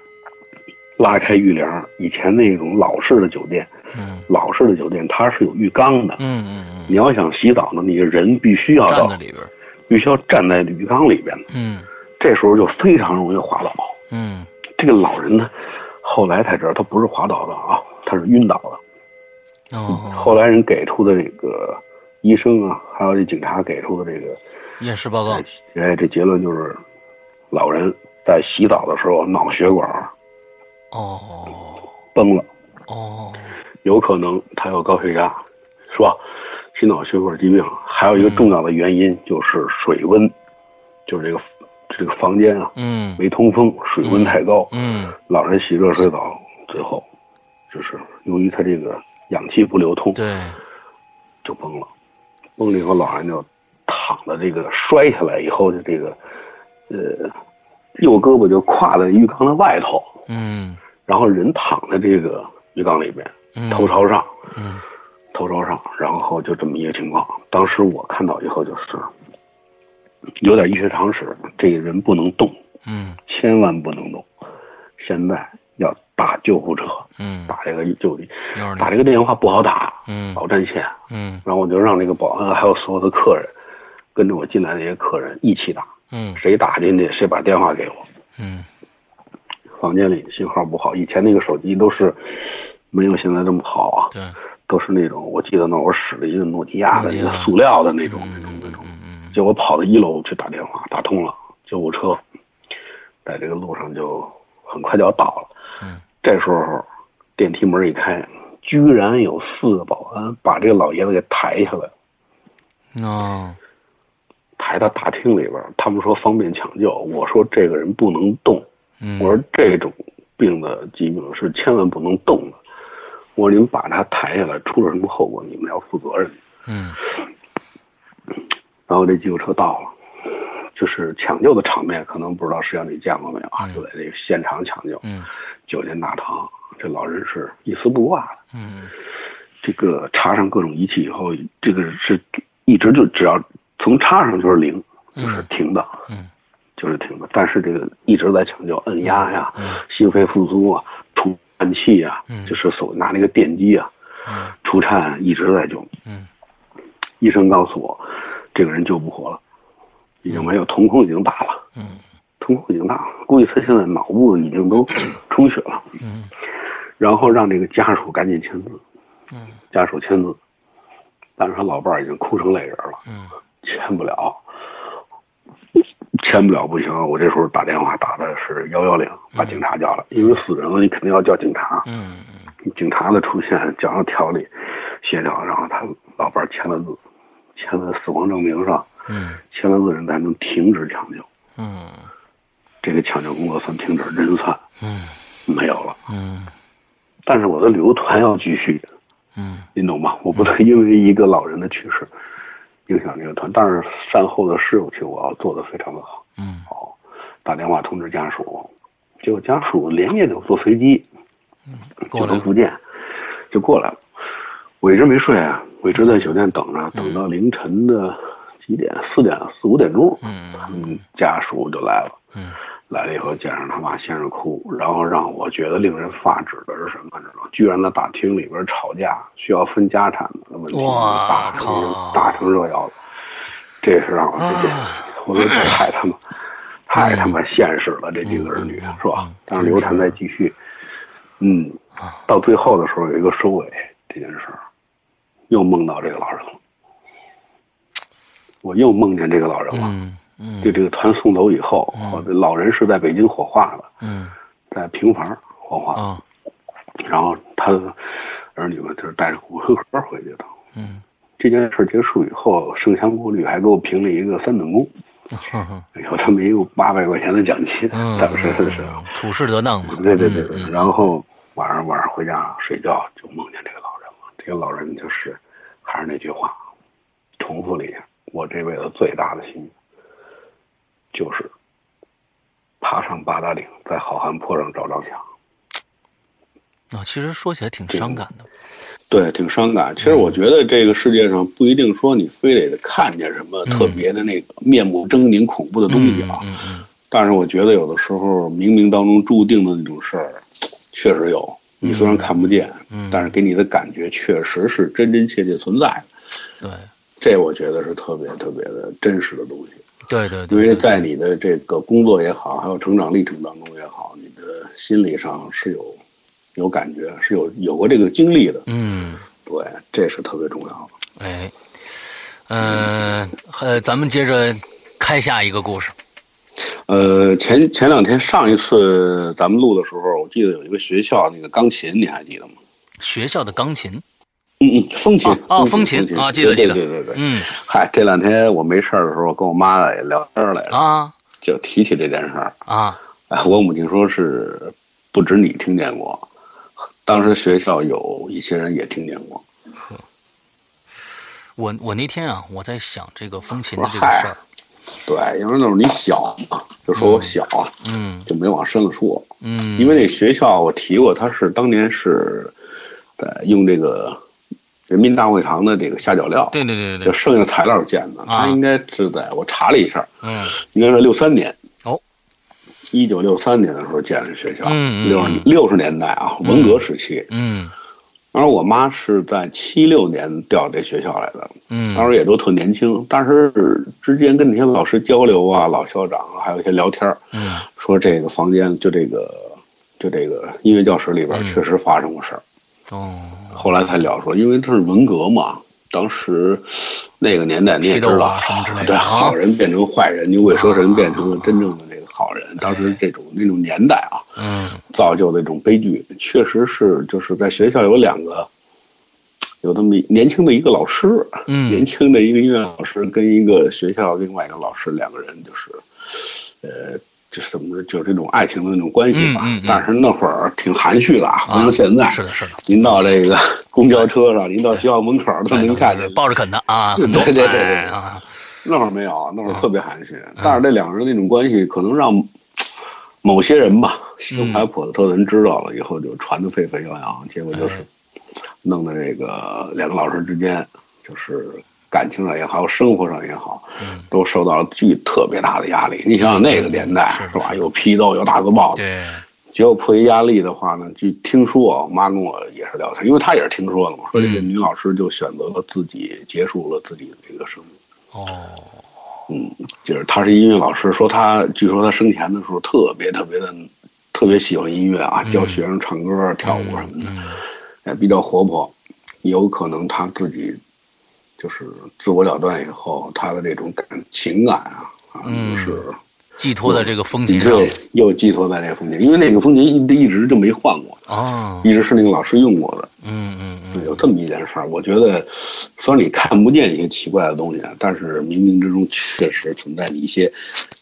拉开浴帘，以前那种老式的酒店，嗯老式的酒店它是有浴缸的。嗯嗯你要想洗澡呢，你人必须要到在里边儿，必须要站在鱼缸里边，嗯。这时候就非常容易滑倒。嗯。这个老人呢，后来才知道他不是滑倒的啊，他是晕倒的。哦，后来人给出的这个医生啊，还有这警察给出的这个，验尸报告，哎，这结论就是，老人在洗澡的时候脑血管哦。崩了，哦，有可能他有高血压，是吧？心脑血管疾病，还有一个重要的原因就是水温，就是这个这个房间啊嗯。没通风，水温太高。嗯。老人洗热水澡，最后就是由于他这个氧气不流通，对，就崩了。崩了以后，老人就躺在这个摔下来以后的这个，呃，右胳膊就挎在浴缸的外头，嗯。然后人躺在这个浴缸里边，嗯。头朝上，嗯头朝上，然后就这么一个情况。当时我看到以后就是有点医学常识，这个人不能动，嗯千万不能动。现在要打救护车，嗯，打这个救打这个电话不好打，嗯老占线。嗯然后我就让那个保安还有所有的客人，跟着我进来的这些客人一起打，嗯谁打进去谁把电话给我。嗯房间里信号不好，以前那个手机都是没有现在这么好啊，对，都是那种我记得那会儿使了一个诺基亚的一个塑料的那种那种嗯那种，嗯结果跑到一楼去打电话，打通了救护车，在这个路上就很快就要到了。嗯。这时候电梯门一开，居然有四个保安把这个老爷子给抬下来。抬到大厅里边儿，他们说方便抢救，我说这个人不能动，嗯，我说这种病的疾病是千万不能动的，我说你们把他抬下来，出了什么后果你们要负责任。嗯然后这救护车到了，就是抢救的场面，可能不知道石像你见过没有啊？嗯就在这个现场抢救，嗯九间大堂，这老人是一丝不挂的。嗯这个插上各种仪器以后，这个是一直就只要从插上就是零，就是停的，嗯就是停的。但是这个一直在抢救，按压呀，嗯心肺复苏啊，除颤器啊，嗯。就是手拿那个电击啊，嗯。除颤一直在救。嗯。医生告诉我，这个人救不活了，已经没有瞳孔已经大了，嗯。瞳孔已经大了，估计他现在脑部已经都 充血了。嗯。然后让这个家属赶紧签字，嗯。家属签字，但是他老伴儿已经哭成泪人了，嗯。签不了，签不了不行，我这时候打电话打的是幺幺零，把警察叫来，因为死人了，你肯定要叫警察。嗯警察的出现讲了条理、协调，然后他老伴儿签了字，签了死亡证明上，嗯签了字人才能停止抢救，嗯这个抢救工作算停止，人算嗯没有了。嗯但是我的旅游团要继续，嗯你懂吗？我不能因为一个老人的去世影响这个团，但是善后的事情我要做的非常的好。嗯好，打电话通知家属，结果家属连夜就坐飞机过来了就从福建就过来了。我一直没睡啊，我一直在酒店等着，等到凌晨的几点？四点四五点钟，嗯他们家属就来了。嗯来了以后见着他妈先是哭，然后让我觉得令人发指的是什么？知道吗？居然在大厅里边吵架，需要分家产的问题，打成打成热窑了。这是让我直接，我说 太他妈太他妈现实了，这几个儿女是吧？但是流产再继续，嗯，到最后的时候有一个收尾，这件事儿又梦到这个老人了，我又梦见这个老人了。就这个团送走以后，老人是在北京火化的，嗯。在平房火化，啊然后他儿女们就是带着骨灰盒回去的。嗯。这件事结束以后，圣香过滤还给我评了一个三等功，有这么一个八百块钱的奖金，嗯，当时是。处事得当嘛。对对对然后晚上晚上回家睡觉就梦见这个老人了。这个老人就是还是那句话，重复了一下，我这辈子最大的心愿就是爬上八达岭，在好汉坡上找张相。啊，其实说起来挺伤感的。对，挺伤感。其实我觉得这个世界上不一定说你非得看见什么特别的那个面目狰狞、恐怖的东西啊。嗯嗯但是我觉得有的时候冥冥当中注定的那种事儿，确实有。你虽然看不见，嗯但是给你的感觉确实是真真切切存在的。对这我觉得是特别特别的真实的东西。对对因对因，为在你的这个工作也好，还有成长历程当中也好，你的心理上是有有感觉，是有有过这个经历的。嗯对，这是特别重要的。哎，嗯呃，咱们接着开下一个故事。呃，前前两天上一次咱们录的时候，我记得有一个学校那个钢琴，你还记得吗？学校的钢琴，嗯嗯，风琴哦哦风琴啊记得记得对对对对。嗯嗨，这两天我没事儿的时候，跟我妈也聊天来着，啊就提起这件事儿。啊哎，我母亲说是不止你听见过，当时学校有一些人也听见过。我我那天啊，我在想这个风琴的这个事儿。对，因为那时候你小嘛，就说我小啊，嗯就没往深了说。嗯，因为那学校我提过，他是当年是，在用这个人民大会堂的这个下脚料，对对对对就，剩下材料建的。啊它应该是在我查了一下，嗯应该是六三年。哦，一九六三年的时候建的学校，六十六十年代啊，文革时期。嗯而我妈是在七六年调这学校来的，嗯当时也都特年轻，但是之间跟那些老师交流啊，老校长啊，还有一些聊天儿嗯说这个房间就这个就这个音乐教室里边嗯确实发生过事儿。哦，后来才聊说，因为这是文革嘛，当时那个年代你也知道对，啊好人变成坏人，牛鬼蛇神变成了真正的那个好人。当时这种那种年代啊，嗯。造就的一种悲剧，确实是就是在学校有两个，有那么年轻的一个老师，嗯。年轻的一个音乐老师跟一个学校另外一个老师，两个人就是，呃，就是怎么着，就是这种爱情的那种关系吧。嗯嗯嗯但是那会儿挺含蓄的啊，不像现在。是的是的，您到这个 公交车上，您到学校门口都能看见。抱着啃的啊，对对对啊，那会儿没有，那会儿特别含蓄。但是这两个人那种关系，可能让某些人吧，心怀叵测的人知道了以后，就传的沸沸扬扬。结果就是弄得这个两个老师之间，就是感情上也好，生活上也好，都受到了巨特别大的压力。你想想那个年代是是吧？有批斗，有大字报，对，结果迫于压力的话呢，就听说我妈跟我也是聊天，因为她也是听说了嘛，说这个女老师就选择了自己结束了自己的这个生命。哦，嗯，就是她是音乐老师，说她据说她生前的时候特别特别的特别喜欢音乐啊，教学生唱歌、跳舞什么的，嗯也比较活泼。有可能她自己就是自我了断以后，他的这种感情感啊啊，嗯就是寄托在这个风琴上对，又寄托在那个风琴，因为那个风琴一一直就没换过，哦，一直是那个老师用过的。嗯嗯嗯，有这么一件事儿，我觉得虽然你看不见一些奇怪的东西，啊，但是冥冥之中确实存在一些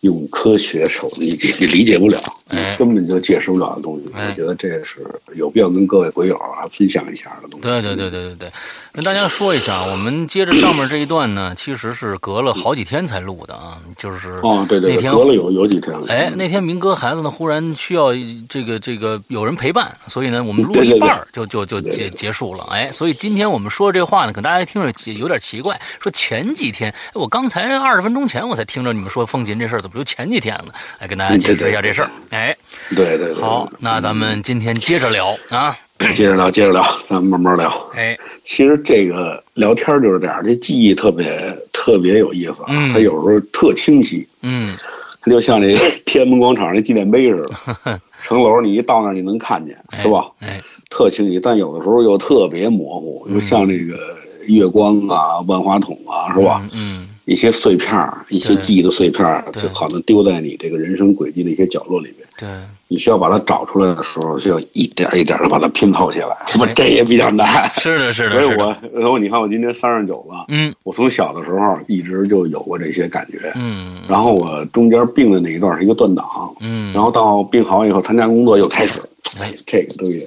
用科学手你你你理解不了，哎根本就解释不了的东西。哎我觉得这是有必要跟各位鬼友啊分享一下的东西。对对对对对对，跟大家说一下，我们接着上面这一段呢，其实是隔了好几天才录的啊，就是哦，对对对，那天隔了有有几天了。哎，那天明哥孩子呢，忽然需要这个这个有人陪伴，所以呢，我们录了一半儿就就就结结束了。哎，所以今天我们说这话呢，可能大家听着有点奇怪，说前几天，哎我刚才二十分钟前我才听着你们说风琴这事儿，怎么就前几天了？来，跟大家解释一下这事儿。哎，对对对，好，那咱们今天接着聊啊。接着聊，接着聊，咱们慢慢聊。哎，其实这个聊天就是这样，这记忆特别特别有意思啊，嗯它有时候特清晰。嗯它就像这天安门广场那纪念碑似的，城楼你一到那儿你能看见，是吧？哎，特清晰，但有的时候又特别模糊，就像这个月光啊、万花筒啊，是吧？嗯一些碎片儿，一些记忆的碎片儿，就好像丢在你这个人生轨迹的一些角落里面。对，你需要把它找出来的时候，需要一点一点的把它拼凑起来，是吧？这也比较难。是的，是所的，所，以我，然后你看我今年三十九了，嗯我从小的时候一直就有过这些感觉。嗯然后我中间病的那一段是一个断档，嗯，然后到病好以后参加工作又开始，哎哎，这个东西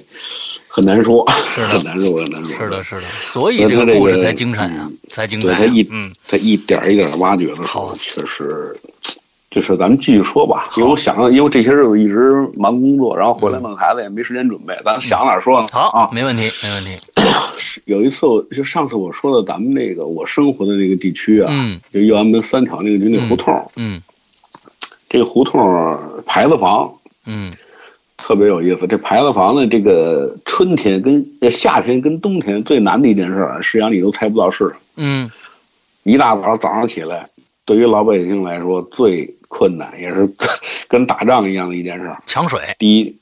很难说，是的。很难说，很难说。是的，是的，所以这个故事才精彩啊，才精彩他一，嗯，他一点一点挖掘的时候好，确实，就是咱们继续说吧。因为我想，因为这些日子一直忙工作，然后回来弄孩子也没时间准备，咱想哪儿说呢？嗯。好啊，，没问题，没问题，有一次我就上次我说的咱们那个我生活的那个地区啊，嗯。就右安门三条那个就那胡同，嗯。这个胡同牌子房嗯特别有意思。这牌子房的，这个春天跟呃夏天跟冬天最难的一件事儿，实际上你都猜不到是。什么。嗯。一大早早上起来，对于老百姓来说最困难，也是跟打仗一样的一件事儿。抢水。第一，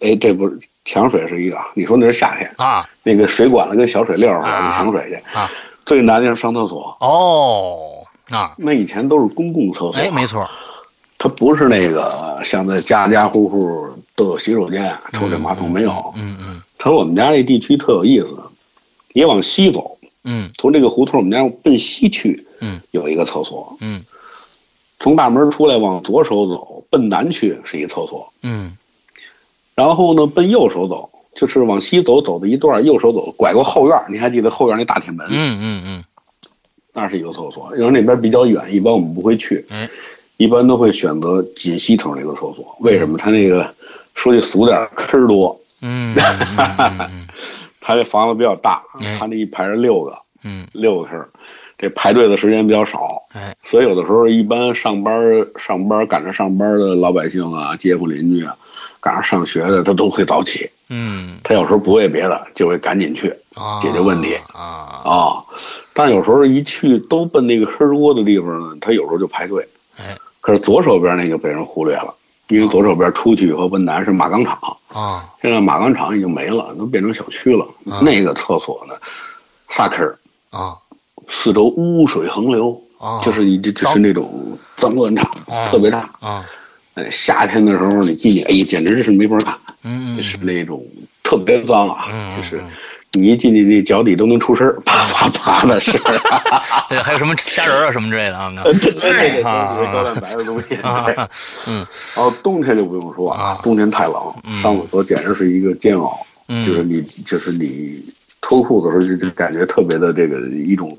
哎，这不是抢水是一个啊，你说那是夏天，啊。那个水管子跟小水溜儿似的，啊。你抢水去。啊，最难的是上厕所，哦啊，那以前都是公共厕所，哎，没错，它不是那个像在家家户户都有洗手间、抽水马桶没有。嗯嗯它我们家这地区特有意思，你往西走，嗯从这个胡同我们家奔西去，嗯有一个厕所。嗯从大门出来往左手走，奔南去是一厕所，嗯然后呢奔右手走，就是往西走走的一段，右手走拐过后院，你还记得后院那大铁门？嗯嗯嗯，那是一个厕所，因为那边比较远，一般我们不会去，哎，一般都会选择锦西头这个厕所。为什么？他那个说句俗点儿，坑儿多，嗯 他这房子比较大哎，他那一排是六个，嗯，六个坑儿，这排队的时间比较少，哎，所以有的时候一般上班上班赶着上班的老百姓啊、街坊邻居啊，赶上上学的，他都会早起。嗯他有时候不为别的，就会赶紧去啊，解决问题啊，啊。但有时候一去都奔那个坑儿多的地方呢，他有时候就排队。哎可是左手边那个被人忽略了，因为左手边出去以后奔南是马钢厂，啊现在马钢厂已经没了，都变成小区了。啊那个厕所呢，仨坑儿，啊四周污水横流，啊，就是一直就是那种脏乱差，啊特别大。啊，呃，夏天的时候你进去，哎呀，简直是没法看，嗯就是那种特别脏啊，嗯就是你一进去，那脚底都能出声，啪啪啪的声儿。对，还有什么虾仁儿啊什么之类的啊，对高蛋白的东西。啊，嗯然后冬天就不用说啊冬天太冷，上厕所简直是一个煎熬，嗯就是你就是你脱裤子的时候就就感觉特别的这个一种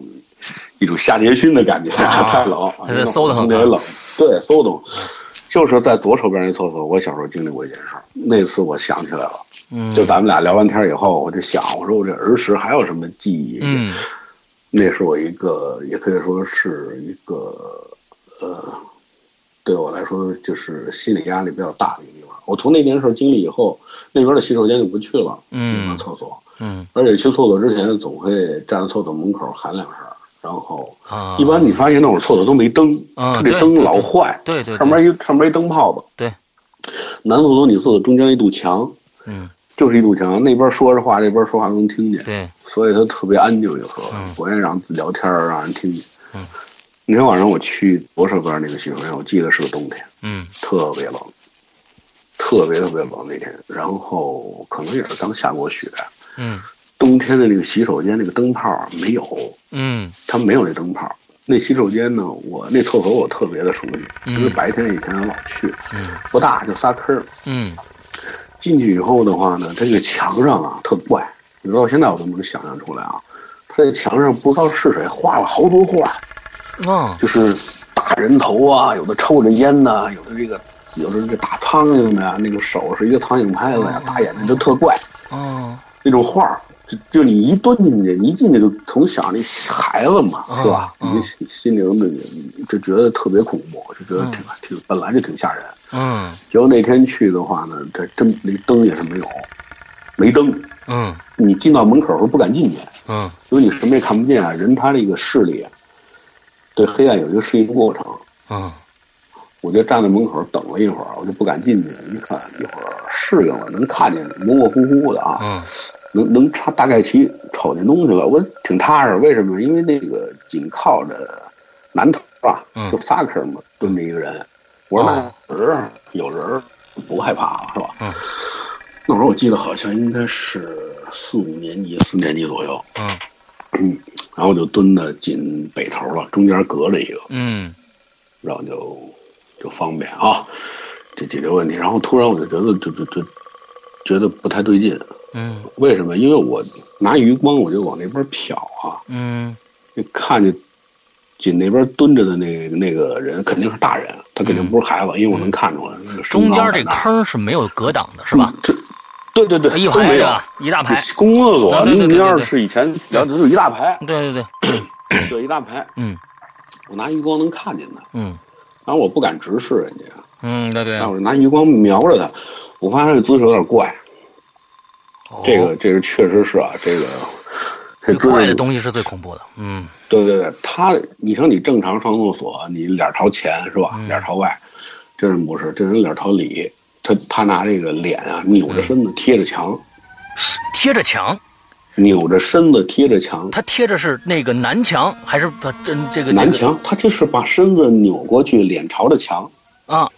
一种下决心的感觉，啊太冷，还得馊得很特别冷，对，馊得很。就是在左手边那厕所，我小时候经历过一件事儿。那次我想起来了，嗯，就咱们俩聊完天以后，我就想，我说我这儿时还有什么记忆？嗯。那是我一个，也可以说是一个，呃，对我来说就是心理压力比较大的一个地方。我从那件事经历以后，那边的洗手间就不去了，嗯。厕所，嗯。而且去厕所之前总会站在厕所门口喊两声，然后啊，一般你发现那种厕所都没灯，嗯它这灯老坏，对对对。上面一上面一灯泡子，对，男厕所女厕所中间一堵墙，嗯就是一堵墙，那边说着话，这边说话都能听见，对，所以他特别安静，有时候嗯不愿意让聊天让人听见。嗯，那天晚上我去左手边那个洗手间，我记得是个冬天，嗯特别冷，特别特别冷那天，然后可能也是刚下过雪，嗯冬天的那个洗手间那个灯泡没有，嗯它没有那灯泡。那洗手间呢，我那厕所我特别的熟悉，嗯因为白天以前我老去，嗯不大就仨坑儿。嗯进去以后的话呢，它这个墙上啊特怪，你知道现在我都能想象出来啊，它这墙上不知道是谁画了好多画，啊就是大人头啊，有的抽着烟呐、有的这个有的这个打苍蝇的呀，那个手是一个苍蝇拍子呀，大眼睛就特怪，啊那种画儿就就你一蹲进去，一进去就从小那孩子嘛，是吧？嗯你心心里头那个就觉得特别恐怖，就觉得挺挺本来就挺吓人。嗯结果那天去的话呢，这真那灯也是没有，没灯。嗯你进到门口时候不敢进去，嗯因为你什么也看不见啊。人他这个视力啊，对黑暗有一个适应过程。嗯我就站在门口等了一会儿，我就不敢进去。一看一会儿适应了，能看见模模糊糊的啊，嗯能能查大概其瞅见东西了，我挺踏实。为什么？因为那个紧靠着南头啊，嗯就仨坑嘛，蹲着一个人。我说哦那有人儿有人儿不害怕了是吧？嗯那会儿我记得好像应该是四五年级、四年级左右，嗯嗯，然后就蹲的紧北头了，中间隔着一个，嗯然后就就方便啊，就解决问题。然后突然我就觉得，就就就觉得不太对劲。嗯。为什么？因为我拿余光我就往那边瞟啊，嗯。就看见紧那边蹲着的那个那个人肯定是大人，他肯定不是孩子，因为我能看出来那个中间这坑是没有隔挡的，是吧？这对对对，一都没有。一大排。公共厕所啊对对对对。中间是以前然后就一大排，对对 对，对一大排，嗯。我拿余光能看见他，嗯。然后我不敢直视人家，嗯，对对。但我就拿余光瞄着他，我发现这姿势有点怪，哦这个这个确实是啊，这个这这怪的。东西是最恐怖的。嗯对对对，他，你说你正常上厕所，你脸朝前是吧？嗯脸朝外，这人不是，这人脸朝里，他他拿这个脸啊扭着身子贴着墙，是贴着墙，扭着身子贴着墙，他贴着是那个南墙还是把真这个南墙，他就是把身子扭过去，脸朝着墙，啊？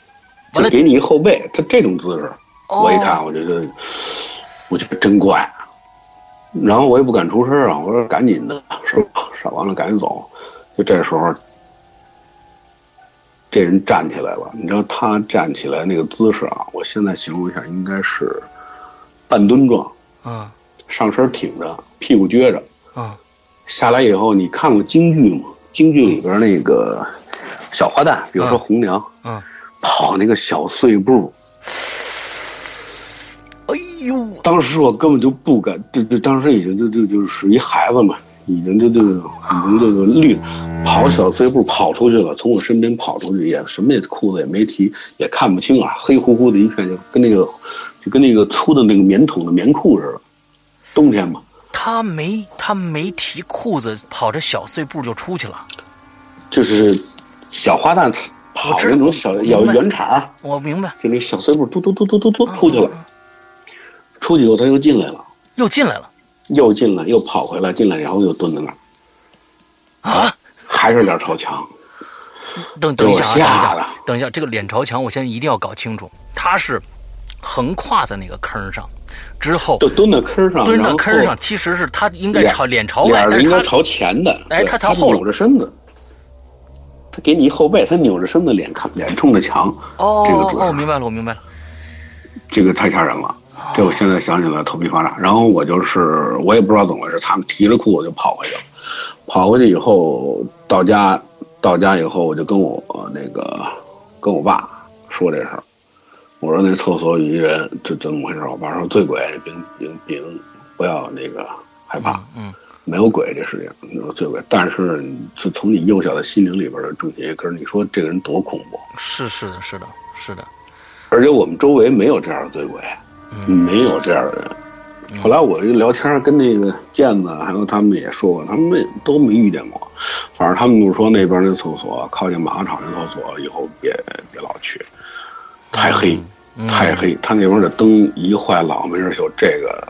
完了，就给你一后背，他这种姿势，哦我一看，我觉得，我觉得真怪。然后我也不敢出声啊，我说赶紧的，是吧？扫完了赶紧走。就这时候，这人站起来了。你知道他站起来那个姿势啊，我现在形容一下，应该是半蹲状，嗯上身挺着，屁股撅着。嗯下来以后，你看过京剧吗？京剧里边那个小花旦，比如说嗯红娘，嗯，跑那个小碎步，哎呦，当时我根本就不敢，这这当时已经就就就是属于孩子嘛，已经就就已经这个绿跑小碎步跑出去了，从我身边跑出去也什么也裤子也没提，也看不清啊，黑乎乎的一片，就跟那个就跟那个粗的那个棉筒的棉裤似的，冬天嘛，他没他没提裤子，跑着小碎步就出去了。就是小花旦跑那种小小圆场，我明白，就那小碎步嘟嘟嘟嘟嘟嘟出去了，嗯出去以后他又进来了，又进来了又进来又跑回来，进来然后又蹲在那儿，啊！还是脸朝墙。等等一下啊，等一下，等一下，这个脸朝墙，我现在一定要搞清楚，他是横跨在那个坑上，之后就蹲在坑上，蹲在坑上，其实是他应该朝脸朝外，脸但是他应该朝前的，哎对他他朝后扭着身子，他给你一后背，他扭着身子，脸看脸冲着墙，哦这个哦，明白了，我明白了。这个太吓人了。这我现在想起来头皮发麻。然后我就是我也不知道怎么回事，他们提着裤子就跑回去了。跑回去以后到家，到家以后我就跟我那个跟我爸说这事儿。我说那厕所有一人，这怎么回事？我爸说醉鬼，别别别不要那个害怕。嗯没有鬼这世界上，你说醉鬼，但是是从你幼小的心灵里边的种下一根儿，你说这个人多恐怖？是是的，是的，是的。而且我们周围没有这样的醉鬼，嗯没有这样的人。后来我一聊天跟那个健子还有他们也说过，他们没都没遇见过，反正他们就说那边那厕所靠近马场那厕所以后别别老去，太黑，嗯。太黑，他那边的灯一坏老没人修，这个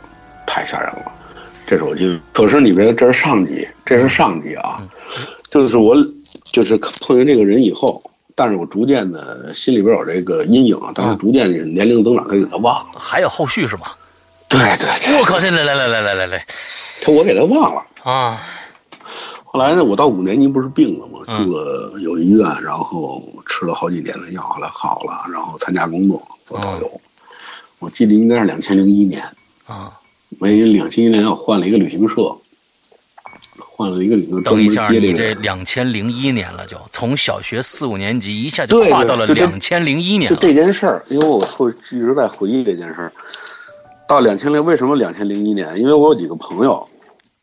太吓人了。这是我记得，可是你别这是上级，这是上级啊，就是我就是碰见这个人以后，但是我逐渐的心里边有这个阴影，但是逐渐年龄增长，他给他忘了。还有后续是吧？对对对。我靠！来来来来来来来来，他我给他忘了啊。后来呢，我到五年级不是病了吗？住了有医院，然后吃了好几年的药，后来好了，然后参加工作做导游。我记得应该是两千零一年啊，没两千零一年我换了一个旅行社，等一下，你这这个。两千零一年了就，从小学四五年级一下就跨到了两千零一年就了。这件事儿，因为我会一直在回忆这件事儿。到两千零为什么两千零一年？因为我有几个朋友，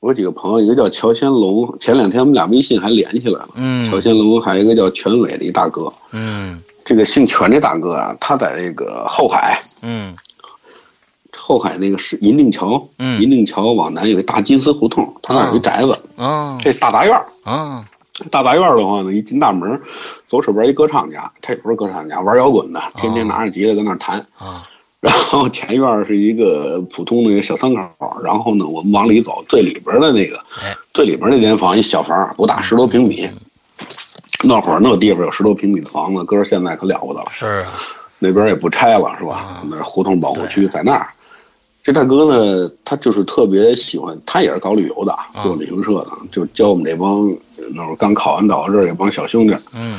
我有几个朋友，一个叫乔先龙，前两天我们俩微信还联系来了。嗯乔先龙还有一个叫全伟的一大哥，嗯这个姓全这大哥啊，他在这个后海，嗯后海那个是银锭桥，嗯银锭桥往南有一大金丝胡同，他那儿有一宅子，啊这大杂院儿啊大杂院的话呢，一进大门，左手边一歌唱家，他也不是歌唱家，玩摇滚的，天天拿着吉他在那儿弹。啊，然后前院是一个普通的一个小三口，然后呢，我们往里走，最里边的那个哎，最里边那间房一小房，不大，十多平米。那会儿那地方有十多平米的房子，搁着现在可了不得了。是啊，那边也不拆了，是吧？那胡同保护区在那儿。这大哥呢，他就是特别喜欢，他也是搞旅游的，做旅行社的，就教我们这帮那会儿刚考完导这儿这帮小兄弟。嗯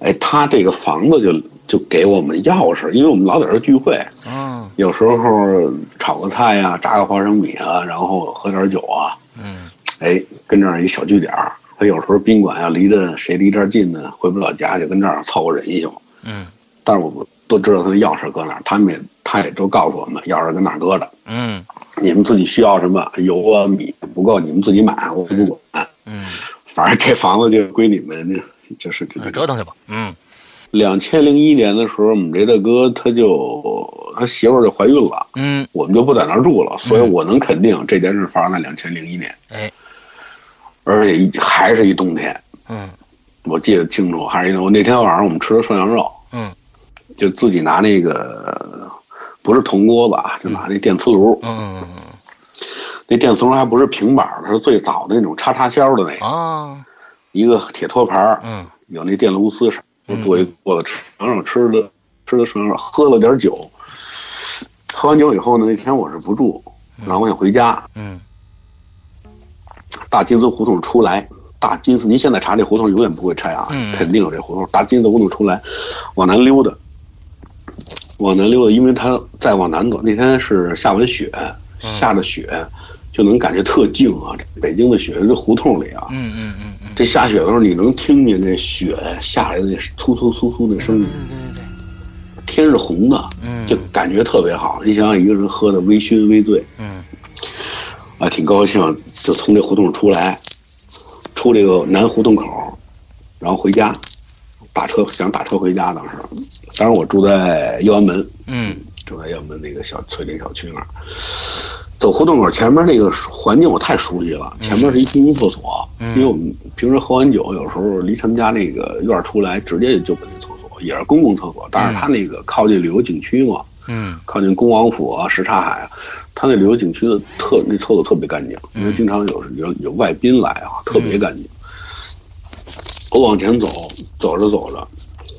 哎，他这个房子就就给我们钥匙，因为我们老在这聚会，嗯有时候炒个菜呀、炸个花生米啊，然后喝点酒啊，嗯哎，跟这儿一小据点儿。他有时候宾馆啊离着谁离这儿近呢，回不了家，就跟这儿凑合忍一宿。嗯但是我们都知道他的钥匙搁哪儿，他们也他也都告诉我们钥匙搁哪儿搁着。嗯。你们自己需要什么油啊米不够，你们自己买，我不管。嗯，反正这房子就归你们，就是这折腾去吧。嗯。两千零一年的时候，我们这大哥他就他媳妇儿就怀孕了，嗯，我们就不在那儿住了，所以我能肯定这件事发生在两千零一年，哎，而且一还是一冬天，嗯我记得清楚，还是一我那天晚上我们吃的涮羊肉，嗯就自己拿那个不是铜锅子啊，就拿那电磁炉，嗯嗯那电磁炉还不是平板儿，它是最早的那种插插销的那个，啊，一个铁托盘儿，嗯。有那电炉丝上，我做一锅子吃羊肉，吃的吃的涮羊肉，喝了点酒，喝完酒以后呢，那天我是不住，然后我想回家，嗯。大金丝胡同出来，大金丝，您现在查这胡同永远不会拆啊，嗯。肯定有这胡同。大金丝胡同出来，往南溜达，往南溜达，因为它再往南走，那天是下完雪，下着雪，就能感觉特静啊。北京的雪，这胡同里啊，嗯嗯嗯嗯，这下雪的时候，你能听见那雪下来的那粗粗簌簌的声音，对对对，天是红的，嗯就感觉特别好。你想想，一个人喝的微醺微醉，嗯啊，挺高兴，就从这胡同出来，出这个南胡同口，然后回家，打车想打车回家。当时，当时我住在右安门，嗯住在右安门那个小翠林小区那儿。走胡同口前面那个环境我太熟悉了，前面是一公共厕所，因为我们平时喝完酒，有时候离他们家那个院儿出来，直接就奔那厕所，也是公共厕所，但是他那个靠近旅游景区嘛，嗯靠近恭王府啊、什刹海啊，它那旅游景区的特那厕所特别干净，因为经常有有有外宾来啊，特别干净。我往前走，走着走着，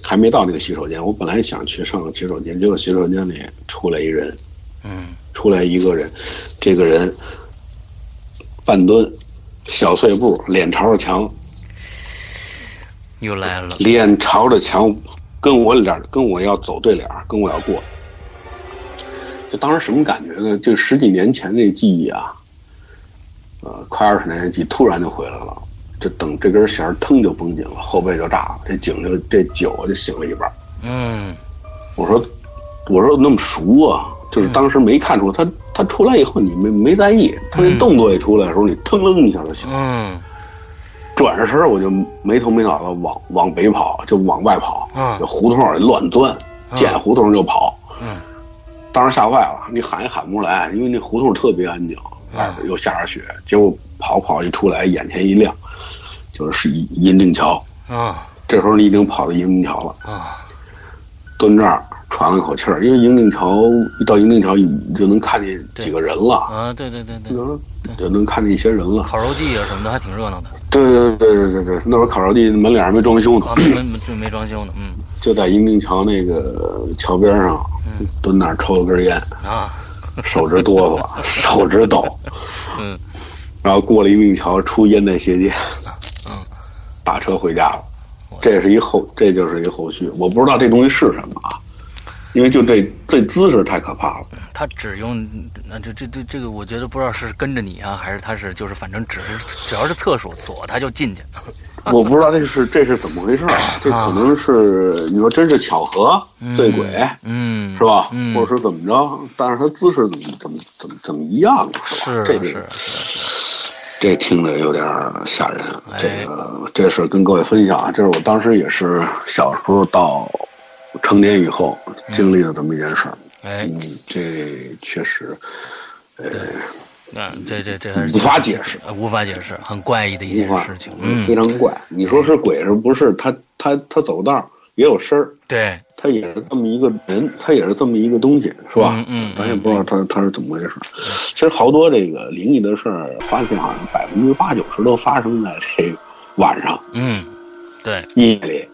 还没到那个洗手间，我本来想去上个洗手间，结果洗手间里出来一人，嗯出来一个人，这个人半蹲，小碎步，脸朝着墙，又来了。脸朝着墙，跟我脸跟我要走对脸，跟我要过。就当时什么感觉呢？就十几年前那记忆啊，呃，快二十年的记忆突然就回来了。这等这根弦儿腾就绷紧了，后背就炸了，这井就这酒就醒了一半儿。嗯我说，我说那么熟啊，就是当时没看出他他出来以后你没没在意，他那动作一出来的时候，你腾楞一下就醒了。嗯转着身我就没头没脑的往往北跑，就往外跑，嗯就胡同里乱钻，见胡同就跑。嗯当时吓坏了，你喊也喊不出来，因为那胡同特别安静，外边又下着雪，结果跑跑一出来，眼前一亮，就是银银锭桥。啊这时候你已经跑到银锭桥了，啊蹲这儿喘了口气儿，因为银锭桥一到银锭桥，你就能看见几个人了，啊！对对对对，就能看见一些人了。烤肉季啊什么的还挺热闹的对对对对对对，那会儿烤肉地门脸还没装修呢，啊，没没没装修呢。嗯 就在银锭桥那个桥边上，蹲那儿抽了根烟，啊手直哆嗦，手直抖，嗯然后过了一命桥，出烟袋斜街，嗯打车回家了。这是一后，这就是一后续，我不知道这东西是什么啊，因为就这这姿势太可怕了。他只用那这这这这个，我觉得不知道是跟着你啊，还是他是就是反正只是只要是厕所锁他就进去。我不知道这是这是怎么回事啊？这可能是你说真是巧合、对鬼，嗯，是吧？嗯，或者是怎么着？但是他姿势怎么怎么怎么怎么一样啊？是吧？这个是是是，这听着有点吓人。哎这个这事跟各位分享啊，这是我当时也是小时候到成年以后经历的这么一件事儿。哎嗯，这确实，呃，啊，这这这还是无法解释，无法解释，很怪异的一件事情，嗯，非常怪。你说是鬼是不是？他他他走道也有声儿，对，他也是这么一个人，他也是这么一个东西，是吧？嗯嗯，咱也不知道他他是怎么回事。其实好多这个灵异的事儿，发现好像百分之八九十都发生在这个晚上，嗯，对，夜里，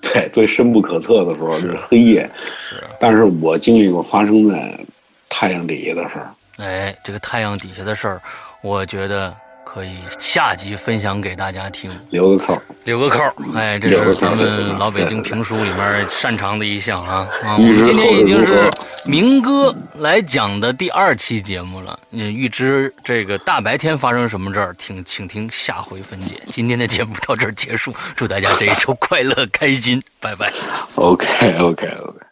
对，最深不可测的时候就是黑夜。是，但是我经历过发生在太阳底下的事儿。哎，这个太阳底下的事儿，我觉得可以下集分享给大家听，留个扣，留个扣。哎，这是咱们老北京评书里面擅长的一项啊啊！我们今天已经是明哥来讲的第二期节目了。嗯，预知这个大白天发生什么事儿，听请听下回分解。今天的节目到这儿结束，祝大家这一周快乐开心，拜拜。OK OK OK。